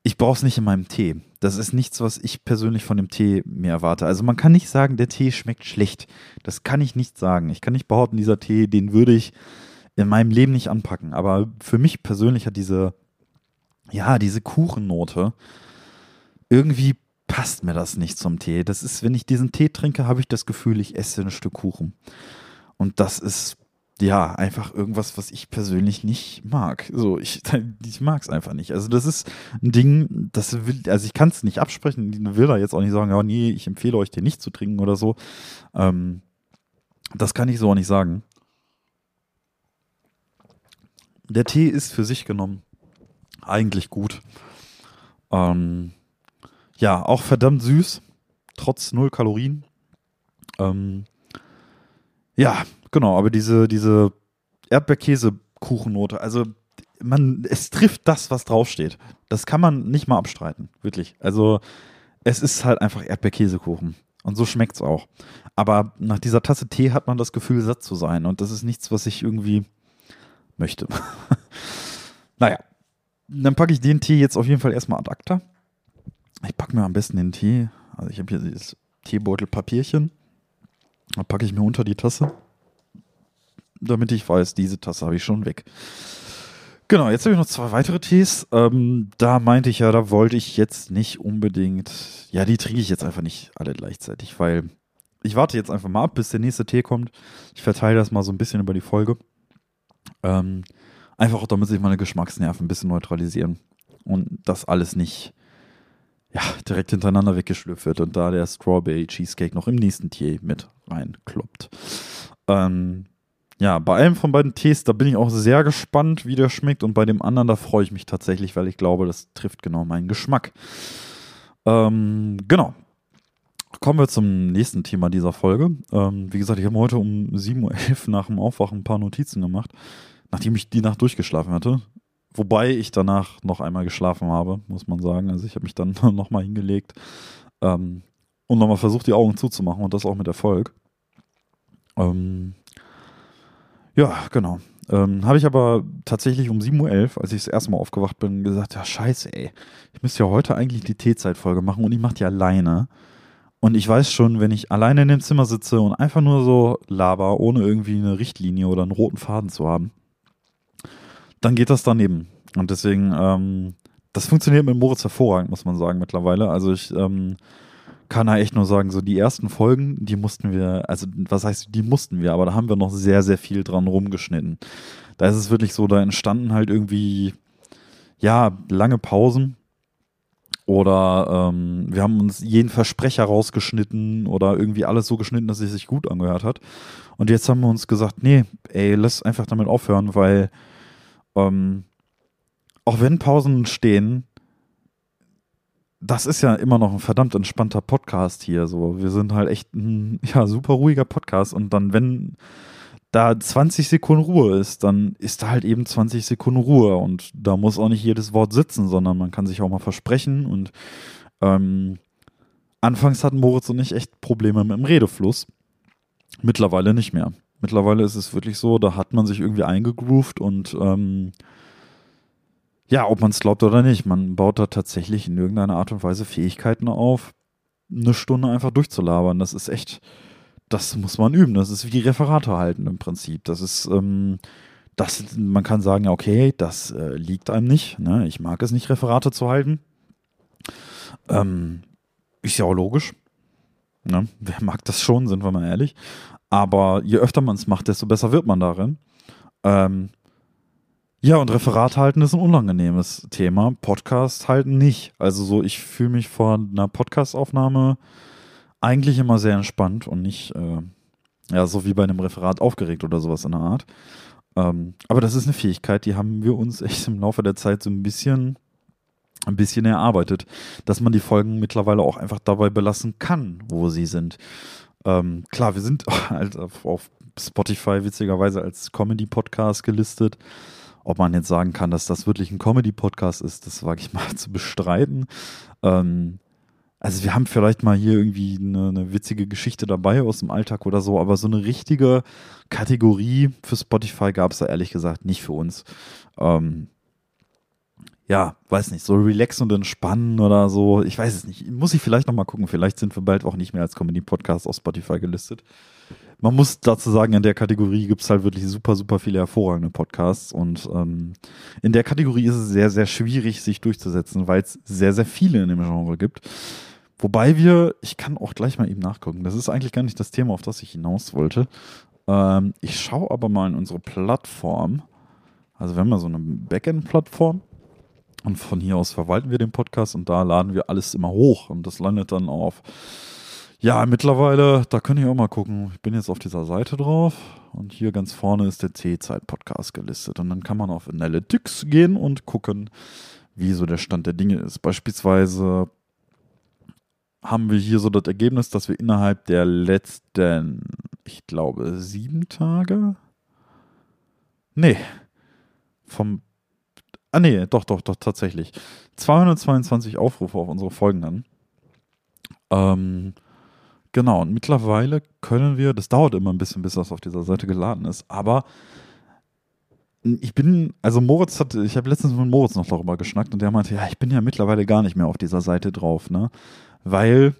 ich brauche es nicht in meinem Tee. Das ist nichts, was ich persönlich von dem Tee mir erwarte. Also man kann nicht sagen, der Tee schmeckt schlecht. Das kann ich nicht sagen. Ich kann nicht behaupten, dieser Tee, den würde ich in meinem Leben nicht anpacken. Aber für mich persönlich hat diese, ja, diese Kuchennote irgendwie passt mir das nicht zum Tee. Das ist, wenn ich diesen Tee trinke, habe ich das Gefühl, ich esse ein Stück Kuchen. Und das ist ja, einfach irgendwas, was ich persönlich nicht mag. So, ich, ich mag es einfach nicht. Also, das ist ein Ding, das will, also ich kann es nicht absprechen, ich will da jetzt auch nicht sagen, ja, nee, ich empfehle euch den nicht zu trinken oder so. Ähm, das kann ich so auch nicht sagen. Der Tee ist für sich genommen eigentlich gut. Ähm, ja, auch verdammt süß, trotz null Kalorien. Ähm, ja, genau, aber diese, diese Erdbeerkäse-Kuchennote, also man, es trifft das, was draufsteht. Das kann man nicht mal abstreiten, wirklich. Also es ist halt einfach Erdbeerkäsekuchen. Und so schmeckt es auch. Aber nach dieser Tasse Tee hat man das Gefühl, satt zu sein. Und das ist nichts, was ich irgendwie möchte. naja, dann packe ich den Tee jetzt auf jeden Fall erstmal ad acta. Ich packe mir am besten den Tee. Also ich habe hier dieses Teebeutelpapierchen. Da packe ich mir unter die Tasse, damit ich weiß, diese Tasse habe ich schon weg. Genau, jetzt habe ich noch zwei weitere Tees. Ähm, da meinte ich ja, da wollte ich jetzt nicht unbedingt. Ja, die trinke ich jetzt einfach nicht alle gleichzeitig, weil ich warte jetzt einfach mal ab, bis der nächste Tee kommt. Ich verteile das mal so ein bisschen über die Folge. Ähm, einfach auch, damit sich meine Geschmacksnerven ein bisschen neutralisieren und das alles nicht ja, direkt hintereinander weggeschlüpft wird und da der Strawberry Cheesecake noch im nächsten Tee mit reinkloppt. Ähm, ja, bei einem von beiden Tees, da bin ich auch sehr gespannt, wie der schmeckt und bei dem anderen, da freue ich mich tatsächlich, weil ich glaube, das trifft genau meinen Geschmack. Ähm, genau. Kommen wir zum nächsten Thema dieser Folge. Ähm, wie gesagt, ich habe heute um 7.11 Uhr nach dem Aufwachen ein paar Notizen gemacht, nachdem ich die Nacht durchgeschlafen hatte. Wobei ich danach noch einmal geschlafen habe, muss man sagen. Also ich habe mich dann nochmal hingelegt ähm, und nochmal versucht, die Augen zuzumachen und das auch mit Erfolg. Ähm, ja, genau. Ähm, habe ich aber tatsächlich um 7.11 Uhr, als ich das erste Mal aufgewacht bin, gesagt, ja scheiße, ey, ich müsste ja heute eigentlich die Teezeitfolge machen und ich mache die alleine. Und ich weiß schon, wenn ich alleine in dem Zimmer sitze und einfach nur so laber, ohne irgendwie eine Richtlinie oder einen roten Faden zu haben, dann geht das daneben. Und deswegen, ähm, das funktioniert mit Moritz hervorragend, muss man sagen, mittlerweile. Also ich ähm, kann da echt nur sagen, so die ersten Folgen, die mussten wir, also was heißt, die mussten wir, aber da haben wir noch sehr, sehr viel dran rumgeschnitten. Da ist es wirklich so, da entstanden halt irgendwie, ja, lange Pausen. Oder ähm, wir haben uns jeden Versprecher rausgeschnitten oder irgendwie alles so geschnitten, dass es sich gut angehört hat. Und jetzt haben wir uns gesagt, nee, ey, lass einfach damit aufhören, weil ähm, auch wenn Pausen stehen, das ist ja immer noch ein verdammt entspannter Podcast hier. So, wir sind halt echt ein ja, super ruhiger Podcast. Und dann, wenn da 20 Sekunden Ruhe ist, dann ist da halt eben 20 Sekunden Ruhe. Und da muss auch nicht jedes Wort sitzen, sondern man kann sich auch mal versprechen. Und ähm, anfangs hatten Moritz und ich echt Probleme mit dem Redefluss. Mittlerweile nicht mehr. Mittlerweile ist es wirklich so, da hat man sich irgendwie eingegroovt und ähm, ja, ob man es glaubt oder nicht, man baut da tatsächlich in irgendeiner Art und Weise Fähigkeiten auf, eine Stunde einfach durchzulabern. Das ist echt, das muss man üben. Das ist wie Referate halten im Prinzip. Das ist, ähm, das, man kann sagen, okay, das äh, liegt einem nicht. Ne? Ich mag es nicht, Referate zu halten. Ähm, ist ja auch logisch. Ne? Wer mag das schon, sind wir mal ehrlich. Aber je öfter man es macht, desto besser wird man darin. Ähm, ja, und Referat halten ist ein unangenehmes Thema. Podcast halten nicht. Also so, ich fühle mich vor einer Podcastaufnahme eigentlich immer sehr entspannt und nicht, äh, ja, so wie bei einem Referat aufgeregt oder sowas in der Art. Ähm, aber das ist eine Fähigkeit, die haben wir uns echt im Laufe der Zeit so ein bisschen, ein bisschen erarbeitet, dass man die Folgen mittlerweile auch einfach dabei belassen kann, wo sie sind. Ähm, klar, wir sind halt auf, Spotify witzigerweise als Comedy-Podcast gelistet. Ob man jetzt sagen kann, dass das wirklich ein Comedy-Podcast ist, das wage ich mal zu bestreiten. Ähm, also wir haben vielleicht mal hier irgendwie eine, eine, witzige Geschichte dabei aus dem Alltag oder so, aber so eine richtige Kategorie für Spotify gab es da ehrlich gesagt nicht für uns. Ähm, ja, weiß nicht, so relax und entspannen oder so. Ich weiß es nicht. Muss ich vielleicht nochmal gucken. Vielleicht sind wir bald auch nicht mehr als Comedy-Podcast auf Spotify gelistet man muss dazu sagen, in der Kategorie gibt es halt wirklich super, super viele hervorragende Podcasts und ähm, in der Kategorie ist es sehr, sehr schwierig, sich durchzusetzen, weil es sehr, sehr viele in dem Genre gibt. Wobei wir, ich kann auch gleich mal eben nachgucken, das ist eigentlich gar nicht das Thema, auf das ich hinaus wollte. Ähm, ich schaue aber mal in unsere Plattform. Also wir haben ja so eine Backend-Plattform und von hier aus verwalten wir den Podcast und da laden wir alles immer hoch und das landet dann auf ja, mittlerweile, da könnt ihr auch mal gucken. Ich bin jetzt auf dieser Seite drauf und hier ganz vorne ist der C-Zeit-Podcast gelistet. Und dann kann man auf Analytics gehen und gucken, wie so der Stand der Dinge ist. Beispielsweise haben wir hier so das Ergebnis, dass wir innerhalb der letzten, ich glaube, sieben Tage. Nee. Vom. Ah, nee, doch, doch, doch, tatsächlich. 222 Aufrufe auf unsere Folgen dann. Ähm, Genau, und mittlerweile können wir, das dauert immer ein bisschen, bis das auf dieser Seite geladen ist, aber ich bin, also Moritz hat, ich habe letztens mit Moritz noch darüber geschnackt und der meinte, ja, ich bin ja mittlerweile gar nicht mehr auf dieser Seite drauf, ne? Weil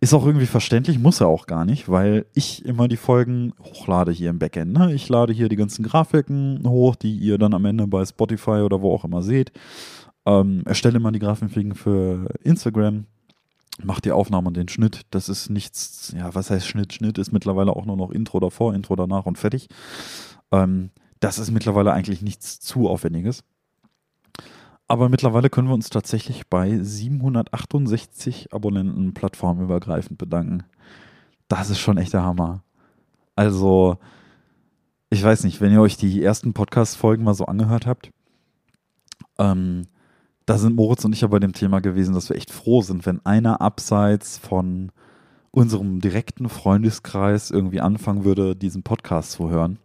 ist auch irgendwie verständlich, muss er auch gar nicht, weil ich immer die Folgen hochlade hier im Backend. Ne? Ich lade hier die ganzen Grafiken hoch, die ihr dann am Ende bei Spotify oder wo auch immer seht. Ähm, erstelle immer die Grafiken für Instagram macht die Aufnahme und den Schnitt. Das ist nichts, ja, was heißt Schnitt? Schnitt ist mittlerweile auch nur noch Intro davor, Intro danach und fertig. Ähm, das ist mittlerweile eigentlich nichts zu Aufwendiges. Aber mittlerweile können wir uns tatsächlich bei 768 Abonnenten plattformübergreifend bedanken. Das ist schon echt der Hammer. Also, ich weiß nicht, wenn ihr euch die ersten Podcast-Folgen mal so angehört habt, ähm, da sind Moritz und ich ja bei dem Thema gewesen, dass wir echt froh sind, wenn einer abseits von unserem direkten Freundeskreis irgendwie anfangen würde, diesen Podcast zu hören.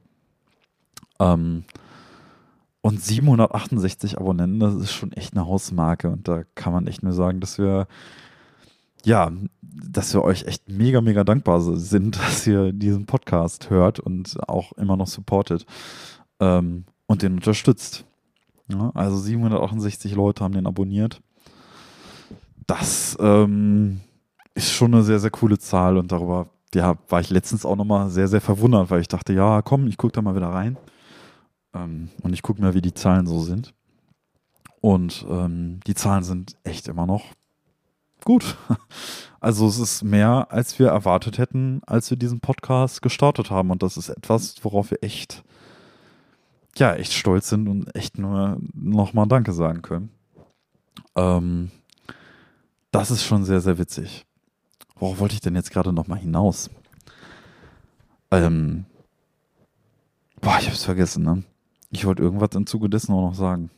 Ähm, und 768 Abonnenten, das ist schon echt eine Hausmarke. Und da kann man echt nur sagen, dass wir, ja, dass wir euch echt mega, mega dankbar sind, dass ihr diesen Podcast hört und auch immer noch supportet ähm, und den unterstützt. Ja, also 768 Leute haben den abonniert. Das ähm, ist schon eine sehr, sehr coole Zahl und darüber ja, war ich letztens auch nochmal sehr, sehr verwundert, weil ich dachte, ja, komm, ich gucke da mal wieder rein ähm, und ich gucke mir, wie die Zahlen so sind. Und ähm, die Zahlen sind echt immer noch gut. Also es ist mehr, als wir erwartet hätten, als wir diesen Podcast gestartet haben. Und das ist etwas, worauf wir echt ja, echt stolz sind und echt nur nochmal Danke sagen können. Ähm, das ist schon sehr, sehr witzig. Worauf wollte ich denn jetzt gerade nochmal hinaus? Ähm, boah, ich hab's vergessen, ne? Ich wollte irgendwas im Zuge dessen auch noch sagen.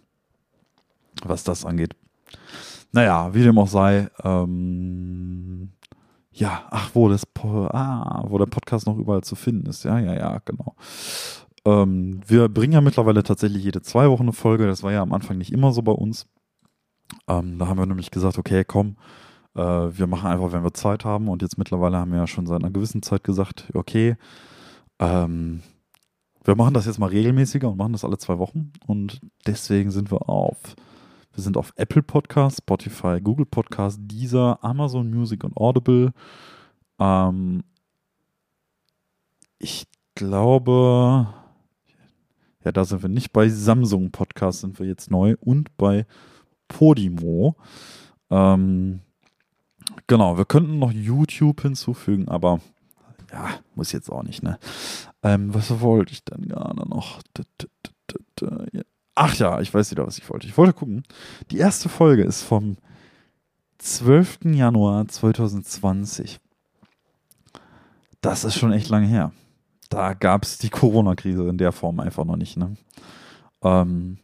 Was das angeht. Naja, wie dem auch sei, ähm, ja, ach, wo das, ah, wo der Podcast noch überall zu finden ist. Ja, ja, ja, genau. Ähm, wir bringen ja mittlerweile tatsächlich jede zwei Wochen eine Folge. Das war ja am Anfang nicht immer so bei uns. Ähm, da haben wir nämlich gesagt, okay, komm, äh, wir machen einfach, wenn wir Zeit haben. Und jetzt mittlerweile haben wir ja schon seit einer gewissen Zeit gesagt, okay, ähm, wir machen das jetzt mal regelmäßiger und machen das alle zwei Wochen. Und deswegen sind wir auf, wir sind auf Apple Podcast, Spotify, Google Podcast, Deezer, Amazon Music und Audible. Ähm, ich glaube, ja, da sind wir nicht bei Samsung Podcast, sind wir jetzt neu und bei Podimo. Ähm, genau, wir könnten noch YouTube hinzufügen, aber ja, muss jetzt auch nicht, ne? Ähm, was wollte ich dann gerade noch? Ach ja, ich weiß wieder, was ich wollte. Ich wollte gucken. Die erste Folge ist vom 12. Januar 2020. das ist schon echt lange her. Da gab es die Corona-Krise in der Form einfach noch nicht. Ne? Ähm,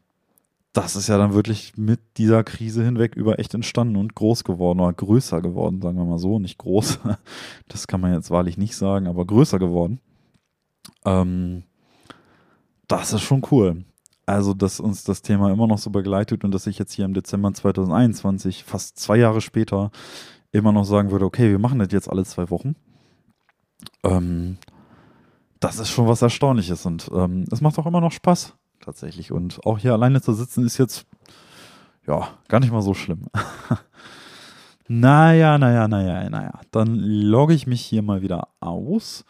das ist ja dann wirklich mit dieser Krise hinweg über echt entstanden und groß geworden oder größer geworden, sagen wir mal so. Nicht groß, das kann man jetzt wahrlich nicht sagen, aber größer geworden. Ähm, das ist schon cool. Also, dass uns das Thema immer noch so begleitet und dass ich jetzt hier im Dezember 2021, fast zwei Jahre später, immer noch sagen würde, okay, wir machen das jetzt alle zwei Wochen. Ähm, das ist schon was Erstaunliches und ähm, es macht auch immer noch Spaß, tatsächlich. Und auch hier alleine zu sitzen ist jetzt, ja, gar nicht mal so schlimm. naja, naja, naja, naja. Dann logge ich mich hier mal wieder aus.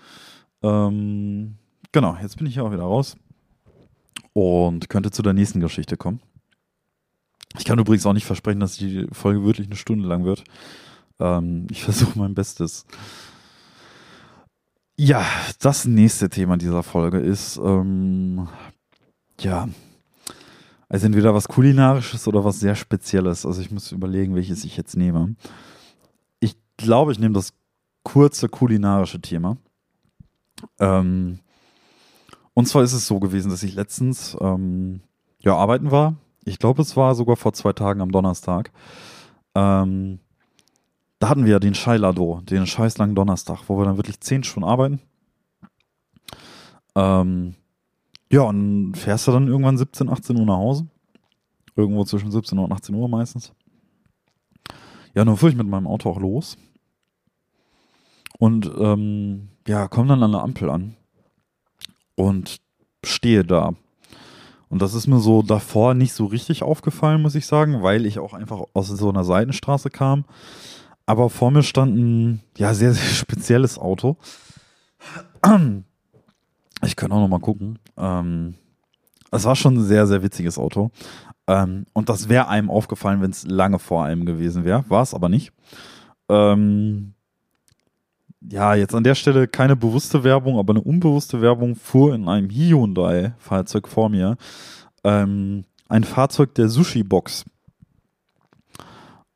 Ähm, genau, jetzt bin ich hier auch wieder raus und könnte zu der nächsten Geschichte kommen. Ich kann übrigens auch nicht versprechen, dass die Folge wirklich eine Stunde lang wird. Ähm, ich versuche mein Bestes. Ja, das nächste Thema dieser Folge ist, ähm, ja, also entweder was Kulinarisches oder was sehr Spezielles. Also ich muss überlegen, welches ich jetzt nehme. Ich glaube, ich nehme das kurze kulinarische Thema. Ähm, und zwar ist es so gewesen, dass ich letztens ähm, ja, arbeiten war. Ich glaube, es war sogar vor zwei Tagen am Donnerstag. Ähm, da hatten wir ja den Scheilado, den scheißlangen Donnerstag, wo wir dann wirklich zehn Stunden arbeiten. Ähm, ja, und fährst du dann irgendwann 17, 18 Uhr nach Hause. Irgendwo zwischen 17 und 18 Uhr meistens. Ja, dann fuhr ich mit meinem Auto auch los. Und ähm, ja, komme dann an der Ampel an. Und stehe da. Und das ist mir so davor nicht so richtig aufgefallen, muss ich sagen, weil ich auch einfach aus so einer Seitenstraße kam aber vor mir stand ein ja, sehr, sehr spezielles Auto. Ich kann auch noch mal gucken. Ähm, es war schon ein sehr, sehr witziges Auto. Ähm, und das wäre einem aufgefallen, wenn es lange vor einem gewesen wäre. War es aber nicht. Ähm, ja, jetzt an der Stelle keine bewusste Werbung, aber eine unbewusste Werbung fuhr in einem Hyundai-Fahrzeug vor mir. Ähm, ein Fahrzeug der Sushi-Box.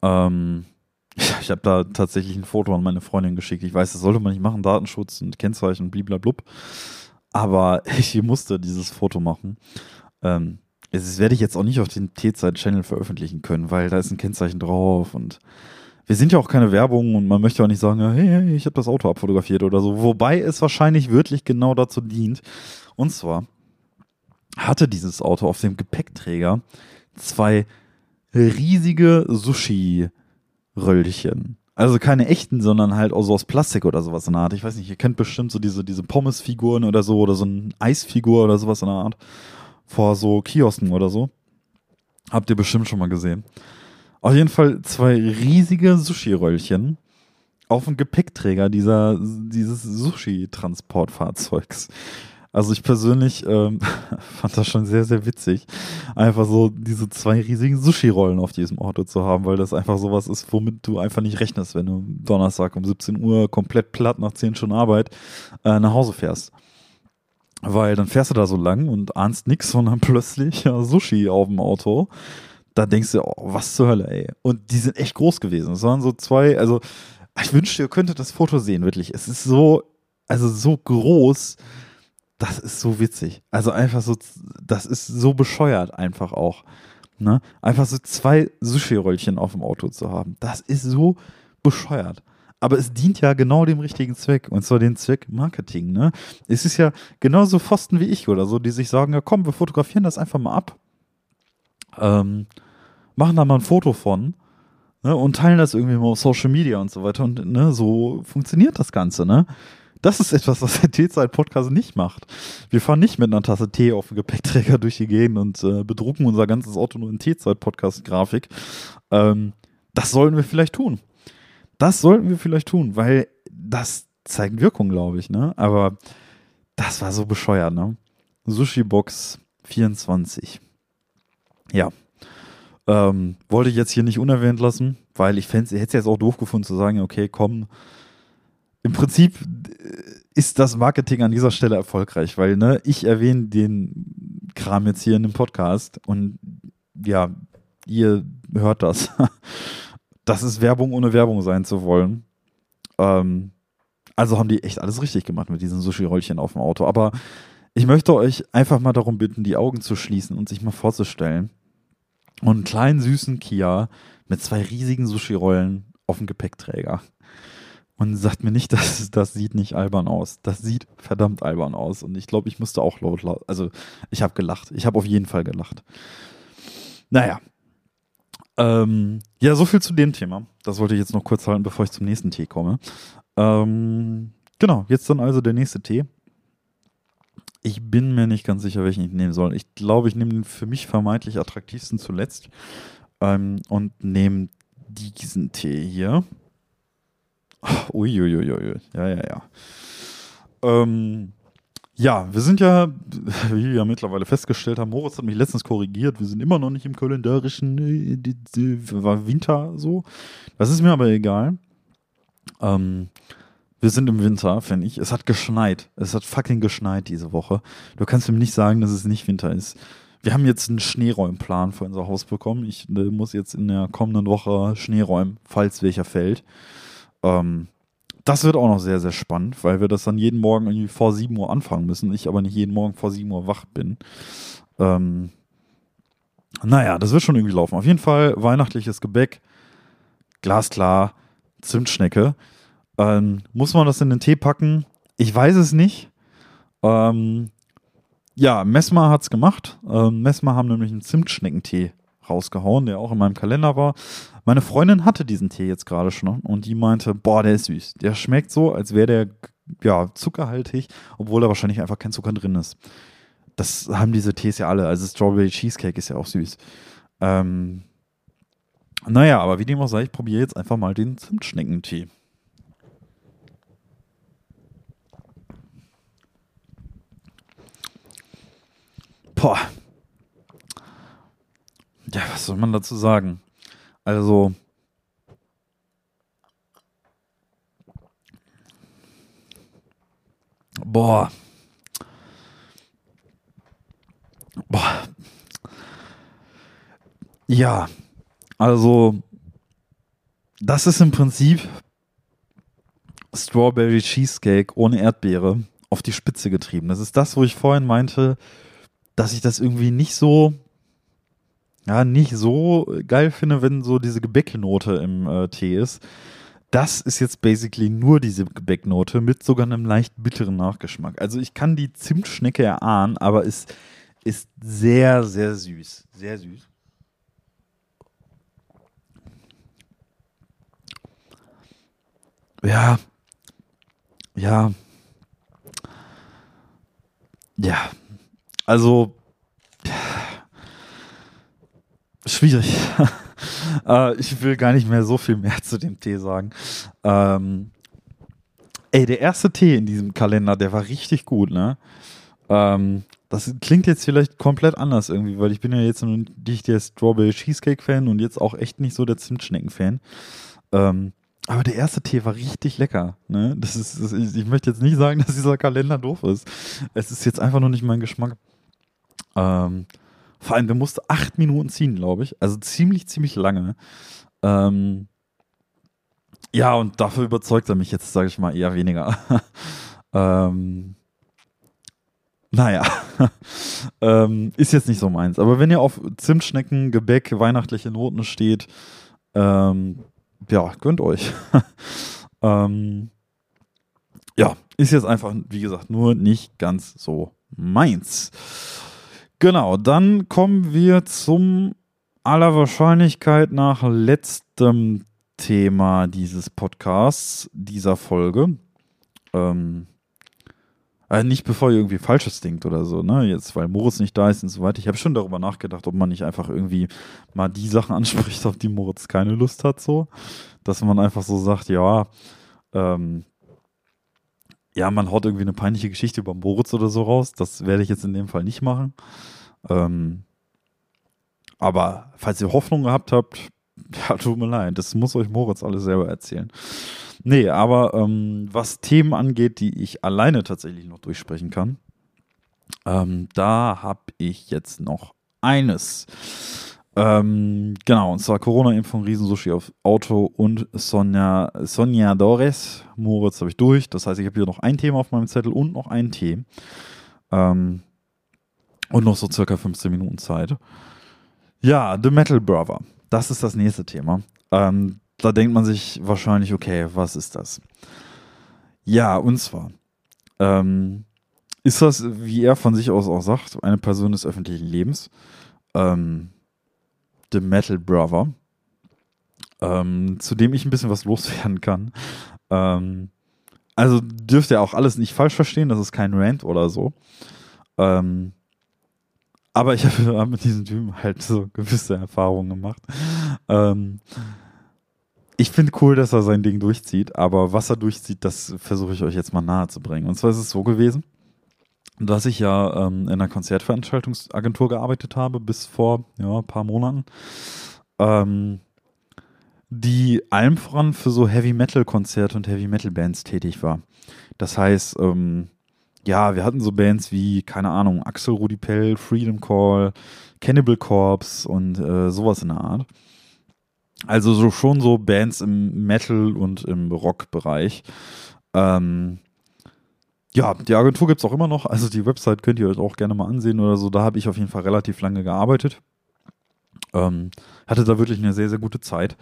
Ähm, ich habe da tatsächlich ein Foto an meine Freundin geschickt. Ich weiß, das sollte man nicht machen, Datenschutz und Kennzeichen und bliblablub. Aber ich musste dieses Foto machen. Ähm, das werde ich jetzt auch nicht auf den T-Zeit-Channel veröffentlichen können, weil da ist ein Kennzeichen drauf und wir sind ja auch keine Werbung und man möchte auch nicht sagen, hey, hey ich habe das Auto abfotografiert oder so. Wobei es wahrscheinlich wirklich genau dazu dient. Und zwar hatte dieses Auto auf dem Gepäckträger zwei riesige Sushi- Röllchen. Also keine echten, sondern halt auch so aus Plastik oder sowas in der Art. Ich weiß nicht, ihr kennt bestimmt so diese, diese Pommes-Figuren oder so oder so ein Eisfigur oder sowas in der Art. Vor so Kiosken oder so. Habt ihr bestimmt schon mal gesehen. Auf jeden Fall zwei riesige Sushi-Röllchen auf dem Gepäckträger dieser, dieses Sushi-Transportfahrzeugs. Also ich persönlich ähm, fand das schon sehr, sehr witzig, einfach so diese zwei riesigen Sushi-Rollen auf diesem Auto zu haben, weil das einfach sowas ist, womit du einfach nicht rechnest, wenn du Donnerstag um 17 Uhr komplett platt nach 10 Stunden Arbeit äh, nach Hause fährst. Weil dann fährst du da so lang und ahnst nichts, sondern plötzlich ja, Sushi auf dem Auto. Da denkst du, oh, was zur Hölle, ey. Und die sind echt groß gewesen. Es waren so zwei, also ich wünschte, ihr könntet das Foto sehen, wirklich. Es ist so, also so groß das ist so witzig. Also einfach so, das ist so bescheuert einfach auch. Ne? Einfach so zwei Sushi-Röllchen auf dem Auto zu haben. Das ist so bescheuert. Aber es dient ja genau dem richtigen Zweck, und zwar den Zweck Marketing. Ne? Es ist ja genauso Pfosten wie ich oder so, die sich sagen, ja komm, wir fotografieren das einfach mal ab. Ähm, machen da mal ein Foto von ne, und teilen das irgendwie mal auf Social Media und so weiter. Und ne, so funktioniert das Ganze, ne? Das ist etwas, was der T-Zeit-Podcast nicht macht. Wir fahren nicht mit einer Tasse Tee auf dem Gepäckträger durch die Gegend und äh, bedrucken unser ganzes Auto nur in T-Zeit-Podcast-Grafik. Ähm, das sollten wir vielleicht tun. Das sollten wir vielleicht tun, weil das zeigt Wirkung, glaube ich, ne? Aber das war so bescheuert, ne? Sushi Box 24. Ja. Ähm, wollte ich jetzt hier nicht unerwähnt lassen, weil ich hätte es jetzt auch doof gefunden zu sagen, okay, komm, im Prinzip ist das Marketing an dieser Stelle erfolgreich, weil ne, ich erwähne den Kram jetzt hier in dem Podcast und ja, ihr hört das. das ist Werbung ohne Werbung sein zu wollen. Ähm, Also haben die echt alles richtig gemacht mit diesen Sushi-Rollchen auf dem Auto. Aber ich möchte euch einfach mal darum bitten, die Augen zu schließen und sich mal vorzustellen. Und einen kleinen süßen Kia mit zwei riesigen Sushi-Rollen auf dem Gepäckträger. Und sagt mir nicht, dass das sieht nicht albern aus. Das sieht verdammt albern aus. Und ich glaube, ich musste auch laut, laut also ich habe gelacht. Ich habe auf jeden Fall gelacht. Naja. Ähm, ja, so viel zu dem Thema. Das wollte ich jetzt noch kurz halten, bevor ich zum nächsten Tee komme. Ähm, genau, jetzt dann also der nächste Tee. Ich bin mir nicht ganz sicher, welchen ich nehmen soll. Ich glaube, ich nehme den für mich vermeintlich attraktivsten zuletzt ähm, und nehme diesen Tee hier. Uiuiuiui. Ja, ja, ja. Ähm, ja, wir sind ja, wie wir ja mittlerweile festgestellt haben, Moritz hat mich letztens korrigiert, wir sind immer noch nicht im kalendarischen äh, Winter so. Das ist mir aber egal. Ähm, wir sind im Winter, finde ich. Es hat geschneit. Es hat fucking geschneit diese Woche. Du kannst mir nicht sagen, dass es nicht Winter ist. Wir haben jetzt einen Schneeräumplan für unser Haus bekommen. Ich äh, muss jetzt in der kommenden Woche Schnee räumen, falls welcher fällt. Ähm, das wird auch noch sehr, sehr spannend, weil wir das dann jeden Morgen irgendwie vor 7 Uhr anfangen müssen. Ich aber nicht jeden Morgen vor 7 Uhr wach bin. Ähm, naja, das wird schon irgendwie laufen. Auf jeden Fall weihnachtliches Gebäck. Glasklar. Zimtschnecke. Ähm, muss man das in den Tee packen? Ich weiß es nicht. Ähm, ja, Messmer hat es gemacht. Ähm, Messmer haben nämlich einen Zimtschneckentee rausgehauen, der auch in meinem Kalender war. Meine Freundin hatte diesen Tee jetzt gerade schon und die meinte, boah, der ist süß. Der schmeckt so, als wäre der ja, zuckerhaltig, obwohl da wahrscheinlich einfach kein Zucker drin ist. Das haben diese Tees ja alle. Also Strawberry Cheesecake ist ja auch süß. Ähm, naja, aber wie dem auch sei, ich probiere jetzt einfach mal den Zimtschneckentee. Boah. Ja, was soll man dazu sagen? Also. Boah. Boah. Ja, also das ist im Prinzip Strawberry Cheesecake ohne Erdbeere auf die Spitze getrieben. Das ist das, wo ich vorhin meinte, dass ich das irgendwie nicht so, ja, nicht so geil finde, wenn so diese Gebäcknote im äh, Tee ist. Das ist jetzt basically nur diese Gebäcknote mit sogar einem leicht bitteren Nachgeschmack. Also ich kann die Zimtschnecke erahnen, aber es ist sehr, sehr süß. Sehr süß. Ja. Ja. Ja. Also, schwierig. äh, ich will gar nicht mehr so viel mehr zu dem Tee sagen. Ähm, ey, der erste Tee in diesem Kalender, der war richtig gut, ne? Ähm, das klingt jetzt vielleicht komplett anders irgendwie, weil ich bin ja jetzt nicht der Strawberry Cheesecake Fan und jetzt auch echt nicht so der Zimtschnecken Fan. Ähm, aber der erste Tee war richtig lecker. Ne? Das ist, das, ich möchte jetzt nicht sagen, dass dieser Kalender doof ist. Es ist jetzt einfach nur nicht mein Geschmack. Ähm, vor allem, der musste acht Minuten ziehen, glaube ich. Also ziemlich, ziemlich lange. Ähm, ja, und dafür überzeugt er mich jetzt, sage ich mal, eher weniger. ähm, naja, ähm, ist jetzt nicht so meins. Aber wenn ihr auf Zimtschnecken, Gebäck, weihnachtliche Noten steht, ähm, ja, gönnt euch. ähm, ja, ist jetzt einfach, wie gesagt, nur nicht ganz so meins. Genau, dann kommen wir zum aller Wahrscheinlichkeit nach letztem Thema dieses Podcasts, dieser Folge. Ähm, also nicht bevor ihr irgendwie Falsches denkt oder so, ne? Jetzt, weil Moritz nicht da ist und so weiter. Ich habe schon darüber nachgedacht, ob man nicht einfach irgendwie mal die Sachen anspricht, auf die Moritz keine Lust hat, so. Dass man einfach so sagt, ja, ähm, ja, man haut irgendwie eine peinliche Geschichte über Moritz oder so raus. Das werde ich jetzt in dem Fall nicht machen. Ähm, aber falls ihr Hoffnung gehabt habt, ja, tut mir leid, das muss euch Moritz alles selber erzählen. Nee, aber ähm, was Themen angeht, die ich alleine tatsächlich noch durchsprechen kann, ähm, da habe ich jetzt noch eines. Ähm, genau, und zwar Corona-Impfung, Riesensushi auf Auto und Sonja, Soñadores. Moritz habe ich durch. Das heißt, ich habe hier noch ein Thema auf meinem Zettel und noch einen Tee. Ähm, und noch so circa 15 Minuten Zeit. Ja, The Metal Brother. Das ist das nächste Thema. Ähm, da denkt man sich wahrscheinlich, okay, was ist das? Ja, und zwar ähm, ist das, wie er von sich aus auch sagt, eine Person des öffentlichen Lebens. Ähm, The Metal Brother, ähm, zu dem ich ein bisschen was loswerden kann. Ähm, also dürft ihr auch alles nicht falsch verstehen, das ist kein Rant oder so. Ähm, aber ich habe mit diesem Typen halt so gewisse Erfahrungen gemacht. Ähm, ich finde cool, dass er sein Ding durchzieht, aber was er durchzieht, das versuche ich euch jetzt mal nahe zu bringen. Und zwar ist es so gewesen, dass ich ja ähm, in einer Konzertveranstaltungsagentur gearbeitet habe bis vor ja, ein paar Monaten, ähm, die allem voran für so Heavy Metal Konzerte und Heavy Metal Bands tätig war. Das heißt, ähm, ja, wir hatten so Bands wie, keine Ahnung, Axel Rudi Pell, Freedom Call, Cannibal Corpse und äh, sowas in der Art. Also so schon so Bands im Metal und im Rock-Bereich. Ähm, ja, die Agentur gibt es auch immer noch. Also die Website könnt ihr euch auch gerne mal ansehen oder so. Da habe ich auf jeden Fall relativ lange gearbeitet. Ähm, hatte da wirklich eine sehr, sehr gute Zeit.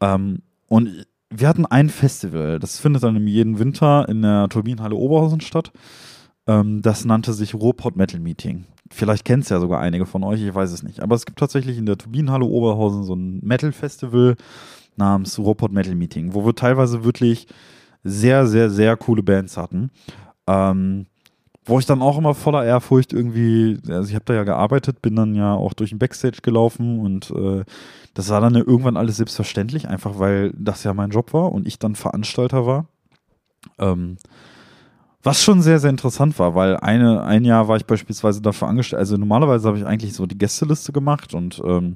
Ähm, und wir hatten ein Festival, das findet dann jeden Winter in der Turbinenhalle Oberhausen statt. Ähm, das nannte sich Ruhrpott Metal Meeting. Vielleicht kennt es ja sogar einige von euch, ich weiß es nicht. Aber es gibt tatsächlich in der Turbinenhalle Oberhausen so ein Metal-Festival namens Ruhrpott Metal Meeting, wo wir teilweise wirklich sehr, sehr, sehr coole Bands hatten. Ähm, wo ich dann auch immer voller Ehrfurcht irgendwie, also ich habe da ja gearbeitet, bin dann ja auch durch den Backstage gelaufen und äh, das war dann ja irgendwann alles selbstverständlich, einfach weil das ja mein Job war und ich dann Veranstalter war. Ähm, was schon sehr, sehr interessant war, weil eine, ein Jahr war ich beispielsweise dafür angestellt, also normalerweise habe ich eigentlich so die Gästeliste gemacht und ähm,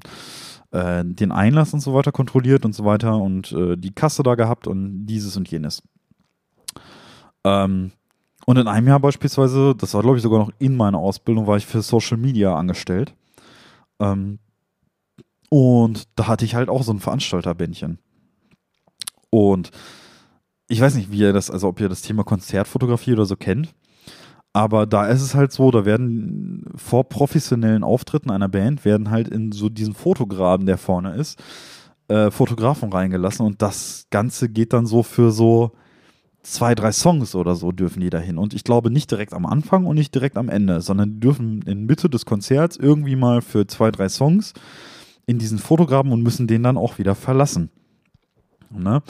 äh, den Einlass und so weiter kontrolliert und so weiter und äh, die Kasse da gehabt und dieses und jenes. Ähm, und in einem Jahr beispielsweise, das war glaube ich sogar noch in meiner Ausbildung, war ich für Social Media angestellt. Ähm, und da hatte ich halt auch so ein Veranstalterbändchen. Und ich weiß nicht, wie ihr das, also ob ihr das Thema Konzertfotografie oder so kennt. Aber da ist es halt so, da werden vor professionellen Auftritten einer Band werden halt in so diesen Fotograben, der vorne ist, äh, Fotografen reingelassen und das Ganze geht dann so für so zwei, drei Songs oder so dürfen die dahin. Und ich glaube nicht direkt am Anfang und nicht direkt am Ende, sondern die dürfen in Mitte des Konzerts irgendwie mal für zwei, drei Songs in diesen Fotograben und müssen den dann auch wieder verlassen. Ne?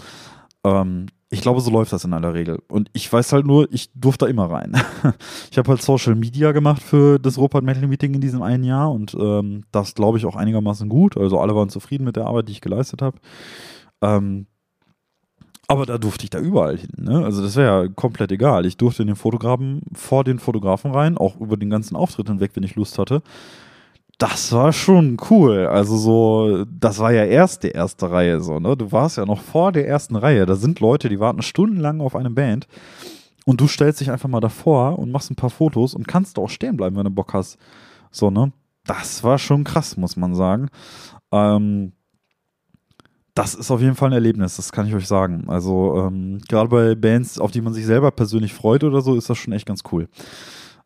Ähm, ich glaube, so läuft das in aller Regel. Und ich weiß halt nur, ich durfte da immer rein. ich habe halt Social Media gemacht für das Rupert Metal Meeting in diesem einen Jahr und ähm, das glaube ich auch einigermaßen gut. Also alle waren zufrieden mit der Arbeit, die ich geleistet habe. Ähm, aber da durfte ich da überall hin. Ne? Also das wäre ja komplett egal. Ich durfte in den Fotografen vor den Fotografen rein, auch über den ganzen Auftritt hinweg, wenn ich Lust hatte. Das war schon cool. Also so, das war ja erst die erste Reihe so, ne? Du warst ja noch vor der ersten Reihe. Da sind Leute, die warten stundenlang auf eine Band und du stellst dich einfach mal davor und machst ein paar Fotos und kannst auch stehen bleiben, wenn du Bock hast. So, ne? Das war schon krass, muss man sagen. Ähm, das ist auf jeden Fall ein Erlebnis, das kann ich euch sagen. Also ähm, gerade bei Bands, auf die man sich selber persönlich freut oder so, ist das schon echt ganz cool.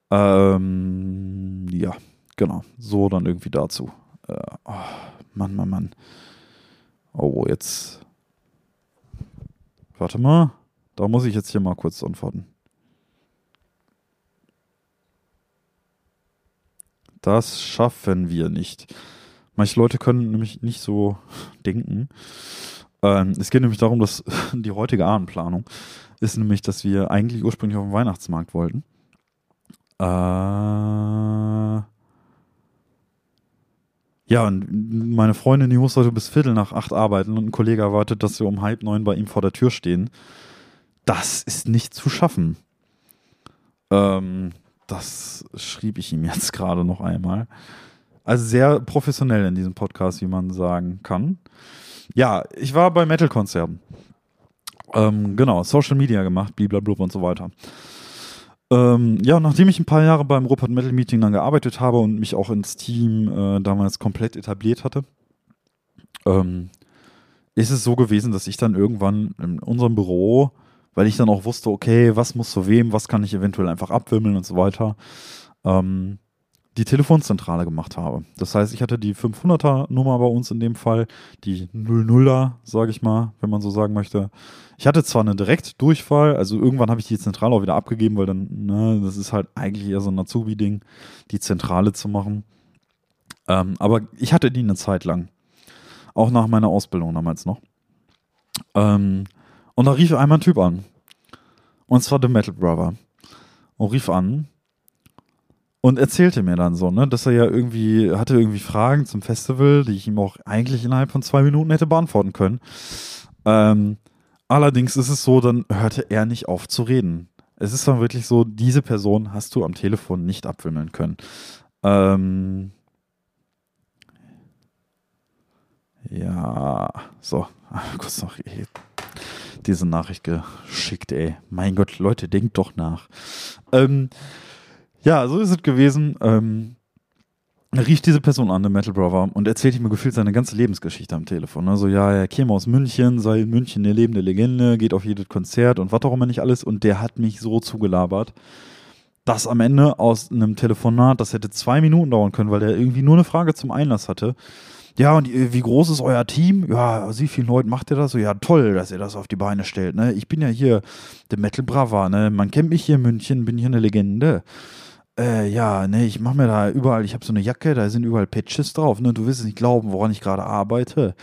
Ähm, ja, genau. So dann irgendwie dazu. Äh, oh, Mann, Mann, Mann. Oh, jetzt. Warte mal. Da muss ich jetzt hier mal kurz antworten. Das schaffen wir nicht. Manche Leute können nämlich nicht so denken. Ähm, es geht nämlich darum, dass die heutige Abendplanung ist nämlich, dass wir eigentlich ursprünglich auf den Weihnachtsmarkt wollten. Äh, ja, und meine Freundin, die muss heute bis Viertel nach acht arbeiten und ein Kollege erwartet, dass wir um halb neun bei ihm vor der Tür stehen. Das ist nicht zu schaffen. Ähm, das schrieb ich ihm jetzt gerade noch einmal. Also sehr professionell in diesem Podcast, wie man sagen kann. Ja, ich war bei Metal-Konzerten. Ähm, genau, Social Media gemacht, blablabla und so weiter. Ähm, ja, nachdem ich ein paar Jahre beim Rupert Metal Meeting dann gearbeitet habe und mich auch ins Team äh, damals komplett etabliert hatte, ähm, ist es so gewesen, dass ich dann irgendwann in unserem Büro, weil ich dann auch wusste, okay, was muss zu wem, was kann ich eventuell einfach abwimmeln und so weiter, ähm, die Telefonzentrale gemacht habe. Das heißt, ich hatte die 500er Nummer bei uns in dem Fall, die 00er, sage ich mal, wenn man so sagen möchte. Ich hatte zwar eine Direktdurchfall, also irgendwann habe ich die Zentrale auch wieder abgegeben, weil dann, ne, das ist halt eigentlich eher so ein Azubi-Ding, die Zentrale zu machen. Ähm, aber ich hatte die eine Zeit lang. Auch nach meiner Ausbildung damals noch. Ähm, und da rief einmal ein Typ an. Und zwar The Metal Brother. Und rief an und erzählte mir dann so, ne, dass er ja irgendwie, hatte irgendwie Fragen zum Festival, die ich ihm auch eigentlich innerhalb von zwei Minuten hätte beantworten können. Ähm, allerdings ist es so, dann hörte er nicht auf zu reden. Es ist dann wirklich so, diese Person hast du am Telefon nicht abwimmeln können. Ähm, ja, so, kurz noch diese Nachricht geschickt, ey. Mein Gott, Leute, denkt doch nach. Ähm, ja, so ist es gewesen. Ähm, rief diese Person an, der Metal Brother, und erzählte mir gefühlt seine ganze Lebensgeschichte am Telefon. Also ja, er käme aus München, sei in München eine lebende Legende, geht auf jedes Konzert und was auch immer nicht alles. Und der hat mich so zugelabert, dass am Ende aus einem Telefonat, das hätte zwei Minuten dauern können, weil der irgendwie nur eine Frage zum Einlass hatte. Ja, und wie groß ist euer Team? Ja, wie vielen Leuten macht ihr das? So, ja, toll, dass ihr das auf die Beine stellt. Ne? Ich bin ja hier der Metal Brava, ne? Man kennt mich hier in München, bin hier eine Legende. Äh, ja, ne, ich mache mir da überall, ich habe so eine Jacke, da sind überall Patches drauf, ne? Du wirst es nicht glauben, woran ich gerade arbeite.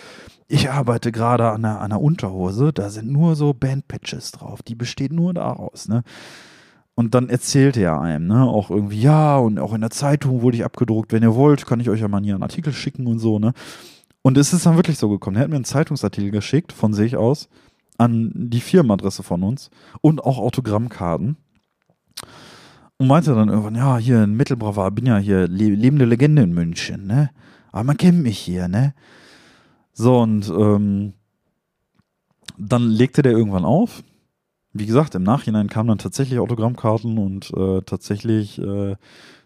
Ich arbeite gerade an einer, an einer Unterhose, da sind nur so Band-Patches drauf, die besteht nur daraus, ne? Und dann erzählt er einem, ne, auch irgendwie, ja, und auch in der Zeitung wurde ich abgedruckt, wenn ihr wollt, kann ich euch ja mal hier einen Artikel schicken und so, ne? Und es ist dann wirklich so gekommen. Er hat mir einen Zeitungsartikel geschickt, von sich aus, an die Firmenadresse von uns und auch Autogrammkarten. Und meinte dann irgendwann, ja, hier in Mittelbrauer, bin ja hier lebende Legende in München, ne? Aber man kennt mich hier, ne? So, und ähm, dann legte der irgendwann auf. Wie gesagt, im Nachhinein kamen dann tatsächlich Autogrammkarten und äh, tatsächlich äh,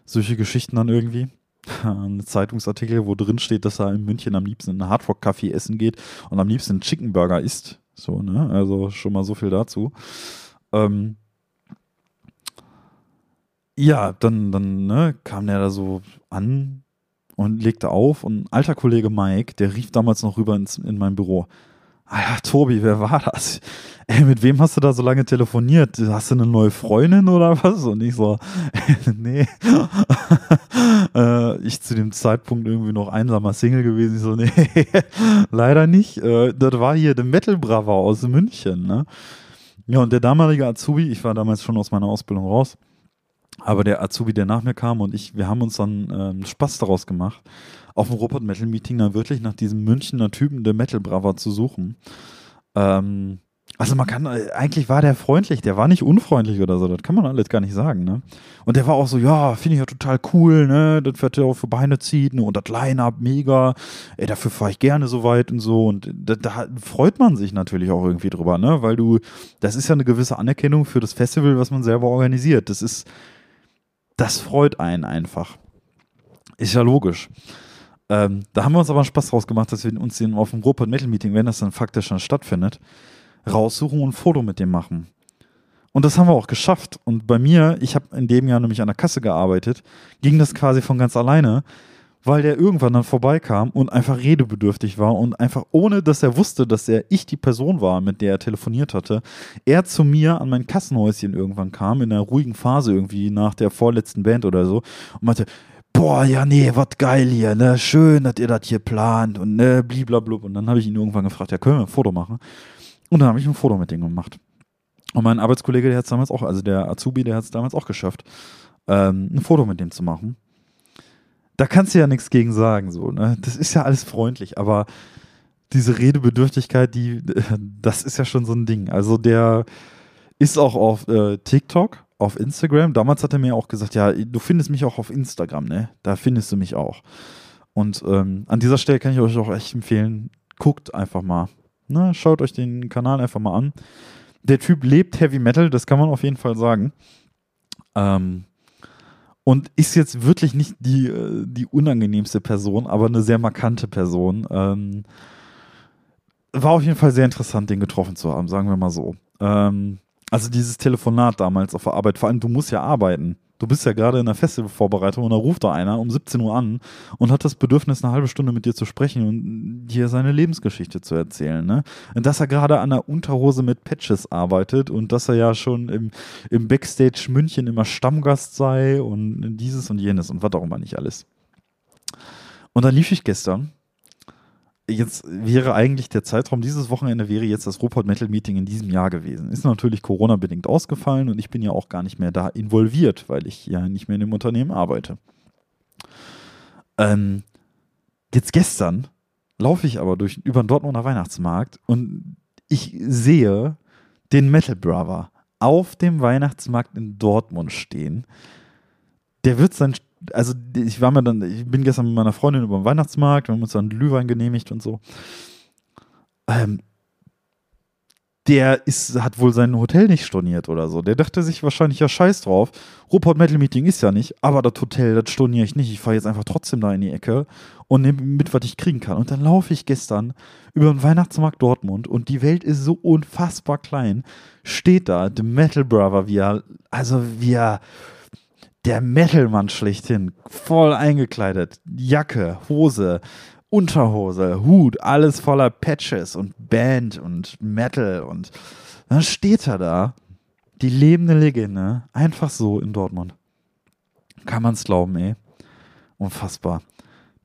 solche Geschichten dann irgendwie. Ein Zeitungsartikel, wo drin steht, dass er in München am liebsten in einen Hardrock-Café essen geht und am liebsten einen Chicken Burger isst. So, ne? Also schon mal so viel dazu. Ähm, ja, dann, dann ne, kam der da so an und legte auf und ein alter Kollege Mike, der rief damals noch rüber ins, in mein Büro. Ah ja, Tobi, wer war das? Ey, mit wem hast du da so lange telefoniert? Hast du eine neue Freundin oder was? Und ich so, nee. äh, ich zu dem Zeitpunkt irgendwie noch einsamer Single gewesen. Ich so, nee, leider nicht. Äh, das war hier der Metal Brava aus München, ne? Ja, und der damalige Azubi, ich war damals schon aus meiner Ausbildung raus, aber der Azubi, der nach mir kam und ich, wir haben uns dann ähm, Spaß daraus gemacht, auf dem Robot Metal Meeting dann wirklich nach diesem Münchner Typen der Metal Brava zu suchen. Ähm, also man kann, äh, eigentlich war der freundlich, der war nicht unfreundlich oder so, das kann man alles gar nicht sagen, ne? Und der war auch so, ja, finde ich ja total cool, ne? Das wird ja auch für Beine ziehen und das Line-Up mega, ey, dafür fahre ich gerne so weit und so und da, da, freut man sich natürlich auch irgendwie drüber, ne? Weil du, das ist ja eine gewisse Anerkennung für das Festival, was man selber organisiert. Das ist, das freut einen einfach. Ist ja logisch. Ähm, da haben wir uns aber Spaß draus gemacht, dass wir uns den auf dem Rupert Metal Meeting, wenn das dann faktisch schon stattfindet, raussuchen und ein Foto mit dem machen. Und das haben wir auch geschafft. Und bei mir, ich habe in dem Jahr nämlich an der Kasse gearbeitet, ging das quasi von ganz alleine, weil der irgendwann dann vorbeikam und einfach redebedürftig war und einfach ohne, dass er wusste, dass er ich die Person war, mit der er telefoniert hatte, er zu mir an mein Kassenhäuschen irgendwann kam, in einer ruhigen Phase irgendwie nach der vorletzten Band oder so und meinte, boah, ja, nee, was geil hier, ne, schön, dass ihr das hier plant und ne, bliblablub. Und dann habe ich ihn irgendwann gefragt, ja, können wir ein Foto machen? Und dann habe ich ein Foto mit ihm gemacht. Und mein Arbeitskollege, der hat es damals auch, also der Azubi, der hat es damals auch geschafft, ähm, ein Foto mit dem zu machen da kannst du ja nichts gegen sagen, so, ne? Das ist ja alles freundlich, aber diese Redebedürftigkeit, die, das ist ja schon so ein Ding. Also der ist auch auf äh, TikTok, auf Instagram. Damals hat er mir auch gesagt, ja, du findest mich auch auf Instagram, ne? Da findest du mich auch. Und ähm, an dieser Stelle kann ich euch auch echt empfehlen, guckt einfach mal. Ne? Schaut euch den Kanal einfach mal an. Der Typ lebt Heavy Metal, das kann man auf jeden Fall sagen. Ähm, und ist jetzt wirklich nicht die, äh, die unangenehmste Person, aber eine sehr markante Person. Ähm, war auf jeden Fall sehr interessant, den getroffen zu haben, sagen wir mal so. Ähm, also dieses Telefonat damals auf der Arbeit, vor allem du musst ja arbeiten. Du bist ja gerade in der Festivalvorbereitung und da ruft da einer um 17 Uhr an und hat das Bedürfnis, eine halbe Stunde mit dir zu sprechen und dir seine Lebensgeschichte zu erzählen. Ne? Und dass er gerade an der Unterhose mit Patches arbeitet und dass er ja schon im, im Backstage München immer Stammgast sei und dieses und jenes und was auch immer nicht alles. Und dann lief ich gestern jetzt wäre eigentlich der Zeitraum, dieses Wochenende wäre jetzt das Ruhrpott Metal Meeting in diesem Jahr gewesen. Ist natürlich Corona-bedingt ausgefallen und ich bin ja auch gar nicht mehr da involviert, weil ich ja nicht mehr in dem Unternehmen arbeite. Ähm, jetzt gestern laufe ich aber durch, über den Dortmunder Weihnachtsmarkt und ich sehe den Metal Brother auf dem Weihnachtsmarkt in Dortmund stehen. Der wird sein also ich war mir dann, ich bin gestern mit meiner Freundin über den Weihnachtsmarkt, wir haben uns dann Glühwein genehmigt und so. Ähm, der ist, hat wohl sein Hotel nicht storniert oder so. Der dachte sich wahrscheinlich, ja, scheiß drauf. Rupert Metal Meeting ist ja nicht, aber das Hotel, das storniere ich nicht. Ich fahre jetzt einfach trotzdem da in die Ecke und nehme mit, was ich kriegen kann. Und dann laufe ich gestern über den Weihnachtsmarkt Dortmund und die Welt ist so unfassbar klein. Steht da, The Metal Brother, wie er, also wie er der Metalmann schlechthin, voll eingekleidet, Jacke, Hose, Unterhose, Hut, alles voller Patches und Band und Metal und dann steht er da, die lebende Legende, einfach so in Dortmund. Kann man's glauben, ey. Unfassbar.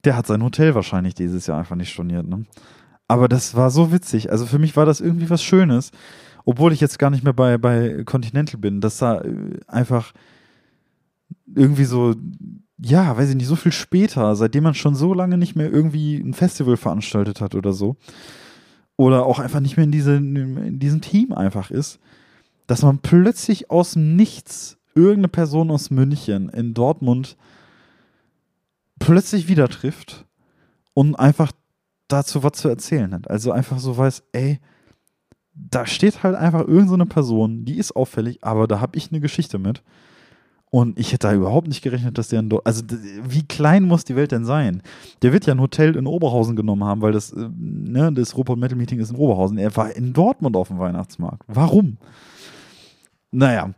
Der hat sein Hotel wahrscheinlich dieses Jahr einfach nicht storniert, ne? Aber das war so witzig. Also für mich war das irgendwie was Schönes, obwohl ich jetzt gar nicht mehr bei, bei Continental bin, dass da äh, einfach irgendwie so, ja, weiß ich nicht, so viel später, seitdem man schon so lange nicht mehr irgendwie ein Festival veranstaltet hat oder so, oder auch einfach nicht mehr in, diese, in diesem Team einfach ist, dass man plötzlich aus dem Nichts irgendeine Person aus München in Dortmund plötzlich wieder trifft und einfach dazu was zu erzählen hat. Also einfach so weiß, ey, da steht halt einfach irgendeine so Person, die ist auffällig, aber da habe ich eine Geschichte mit. Und ich hätte da überhaupt nicht gerechnet, dass der ein. Also, wie klein muss die Welt denn sein? Der wird ja ein Hotel in Oberhausen genommen haben, weil das, äh, ne, das Robot Metal Meeting ist in Oberhausen. Er war in Dortmund auf dem Weihnachtsmarkt. Warum? Naja.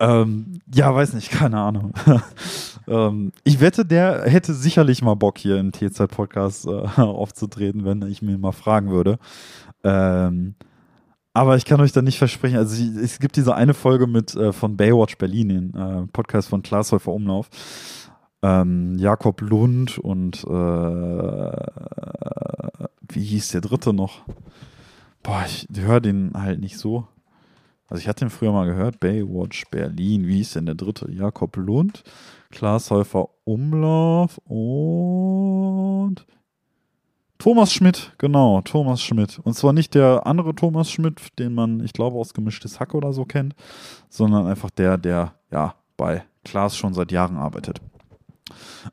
Ähm, ja, weiß nicht, keine Ahnung. ähm, ich wette, der hätte sicherlich mal Bock, hier im T-Zeit-Podcast äh, aufzutreten, wenn ich mir mal fragen würde. Ähm, aber ich kann euch da nicht versprechen, also es gibt diese eine Folge mit äh, von Baywatch Berlin, den äh, Podcast von Klaas Häufer Umlauf. Ähm, Jakob Lund und äh, wie hieß der dritte noch? Boah, ich höre den halt nicht so. Also ich hatte den früher mal gehört, Baywatch Berlin, wie hieß denn der dritte? Jakob Lund, Klaas Häufer Umlauf und Thomas Schmidt, genau, Thomas Schmidt. Und zwar nicht der andere Thomas Schmidt, den man, ich glaube, aus Gemischtes Hack oder so kennt, sondern einfach der, der ja bei Klaas schon seit Jahren arbeitet.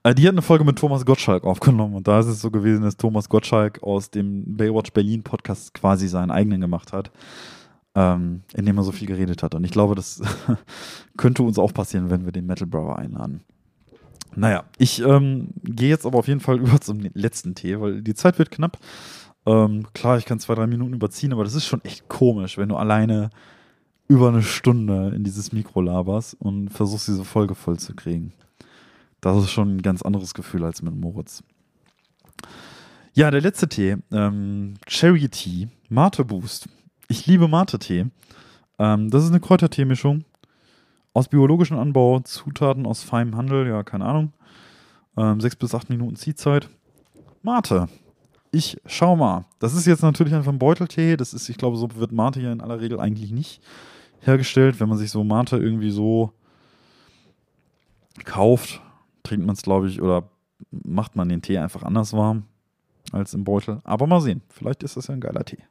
Äh, die hat eine Folge mit Thomas Gottschalk aufgenommen und da ist es so gewesen, dass Thomas Gottschalk aus dem Baywatch Berlin Podcast quasi seinen eigenen gemacht hat, ähm, in dem er so viel geredet hat. Und ich glaube, das könnte uns auch passieren, wenn wir den Metal Brother einladen. Naja, ich ähm, gehe jetzt aber auf jeden Fall über zum letzten Tee, weil die Zeit wird knapp. Ähm, klar, ich kann zwei, drei Minuten überziehen, aber das ist schon echt komisch, wenn du alleine über eine Stunde in dieses Mikro laberst und versuchst, diese Folge voll zu kriegen. Das ist schon ein ganz anderes Gefühl als mit Moritz. Ja, der letzte Tee, ähm, Cherry Tea, Mate Boost. Ich liebe Mate-Tee. Ähm, das ist eine Kräutertee-Mischung aus biologischem Anbau, Zutaten aus feinem Handel, ja, keine Ahnung. Ähm, sechs bis acht Minuten Ziehzeit. Mate. Ich schau mal. Das ist jetzt natürlich einfach ein Beuteltee. Das ist, ich glaube, so wird Mate ja in aller Regel eigentlich nicht hergestellt. Wenn man sich so Mate irgendwie so kauft, trinkt man es, glaube ich, oder macht man den Tee einfach anders warm als im Beutel. Aber mal sehen. Vielleicht ist das ja ein geiler Tee.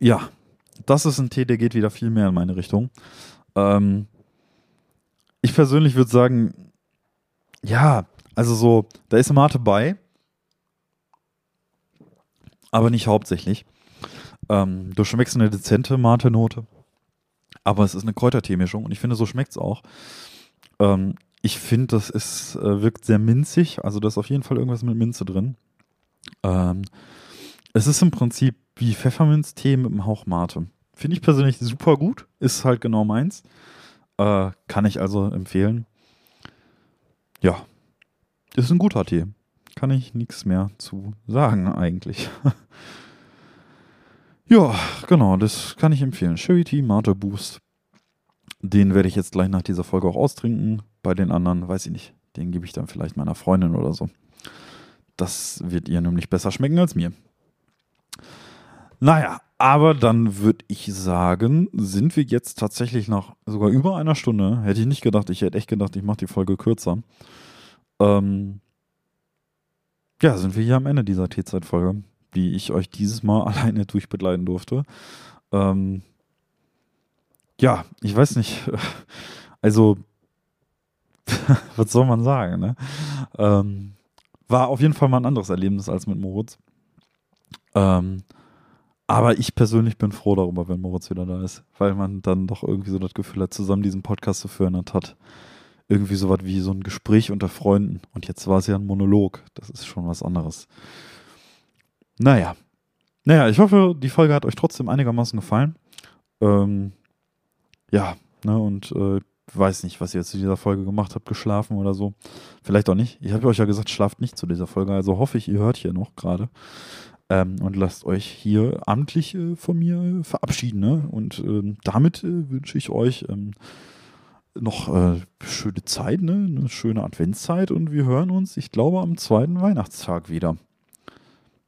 Ja, das ist ein Tee, der geht wieder viel mehr in meine Richtung. Ähm, ich persönlich würde sagen, ja, also so, da ist Mate bei, aber nicht hauptsächlich. Ähm, du schmeckst eine dezente Mate-Note. Aber es ist eine Kräutertee-Mischung und ich finde, so schmeckt es auch. Ähm, ich finde, das ist, äh, wirkt sehr minzig. Also da ist auf jeden Fall irgendwas mit Minze drin. Ähm, es ist im Prinzip wie Pfefferminztee mit einem Hauch Mate. Finde ich persönlich super gut. Ist halt genau meins. Äh, kann ich also empfehlen. Ja. Ist ein guter Tee. Kann ich nichts mehr zu sagen eigentlich. ja, genau, das kann ich empfehlen. Sherry Tea Mate Boost. Den werde ich jetzt gleich nach dieser Folge auch austrinken. Bei den anderen weiß ich nicht. Den gebe ich dann vielleicht meiner Freundin oder so. Das wird ihr nämlich besser schmecken als mir. Naja, aber dann würde ich sagen, sind wir jetzt tatsächlich nach sogar über einer Stunde. Hätte ich nicht gedacht. Ich hätte echt gedacht, ich mache die Folge kürzer. Ähm ja, sind wir hier am Ende dieser T-Zeit-Folge, die ich euch dieses Mal alleine durchbegleiten durfte. Ähm ja, ich weiß nicht. Also, was soll man sagen, ne? Ähm, war auf jeden Fall mal ein anderes Erlebnis als mit Moritz. Ähm, aber ich persönlich bin froh darüber, wenn Moritz wieder da ist, weil man dann doch irgendwie so das Gefühl hat, zusammen diesen Podcast zu führen und hat irgendwie so was wie so ein Gespräch unter Freunden. Und jetzt war es ja ein Monolog. Das ist schon was anderes. Naja. Naja, ich hoffe, die Folge hat euch trotzdem einigermaßen gefallen. Ähm, ja, ne, und äh, weiß nicht, was ihr zu dieser Folge gemacht habt, geschlafen oder so. Vielleicht auch nicht. Ich habe euch ja gesagt, schlaft nicht zu dieser Folge, also hoffe ich, ihr hört hier noch gerade. Ähm, und lasst euch hier amtlich äh, von mir verabschieden. Ne? Und ähm, damit äh, wünsche ich euch ähm, noch äh, schöne Zeit, ne? eine schöne Adventszeit und wir hören uns, ich glaube, am zweiten Weihnachtstag wieder.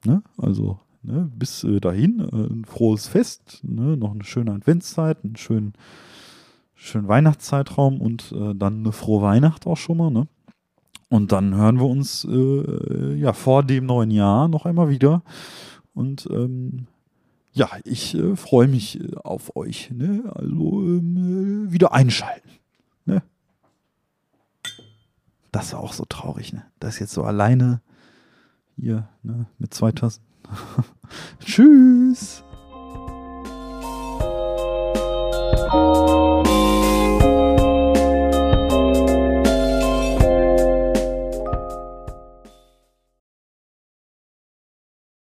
Ne? Also ne? bis äh, dahin äh, ein frohes Fest, ne? noch eine schöne Adventszeit, einen schönen, schönen Weihnachtszeitraum und äh, dann eine frohe Weihnacht auch schon mal. Und dann hören wir uns äh, ja vor dem neuen Jahr noch einmal wieder. Und ähm, ja, ich äh, freue mich äh, auf euch. Ne? Also ähm, äh, wieder einschalten. Ne? Das war auch so traurig, ne? Das jetzt so alleine hier, ne? Mit zwei Tassen. Tschüss!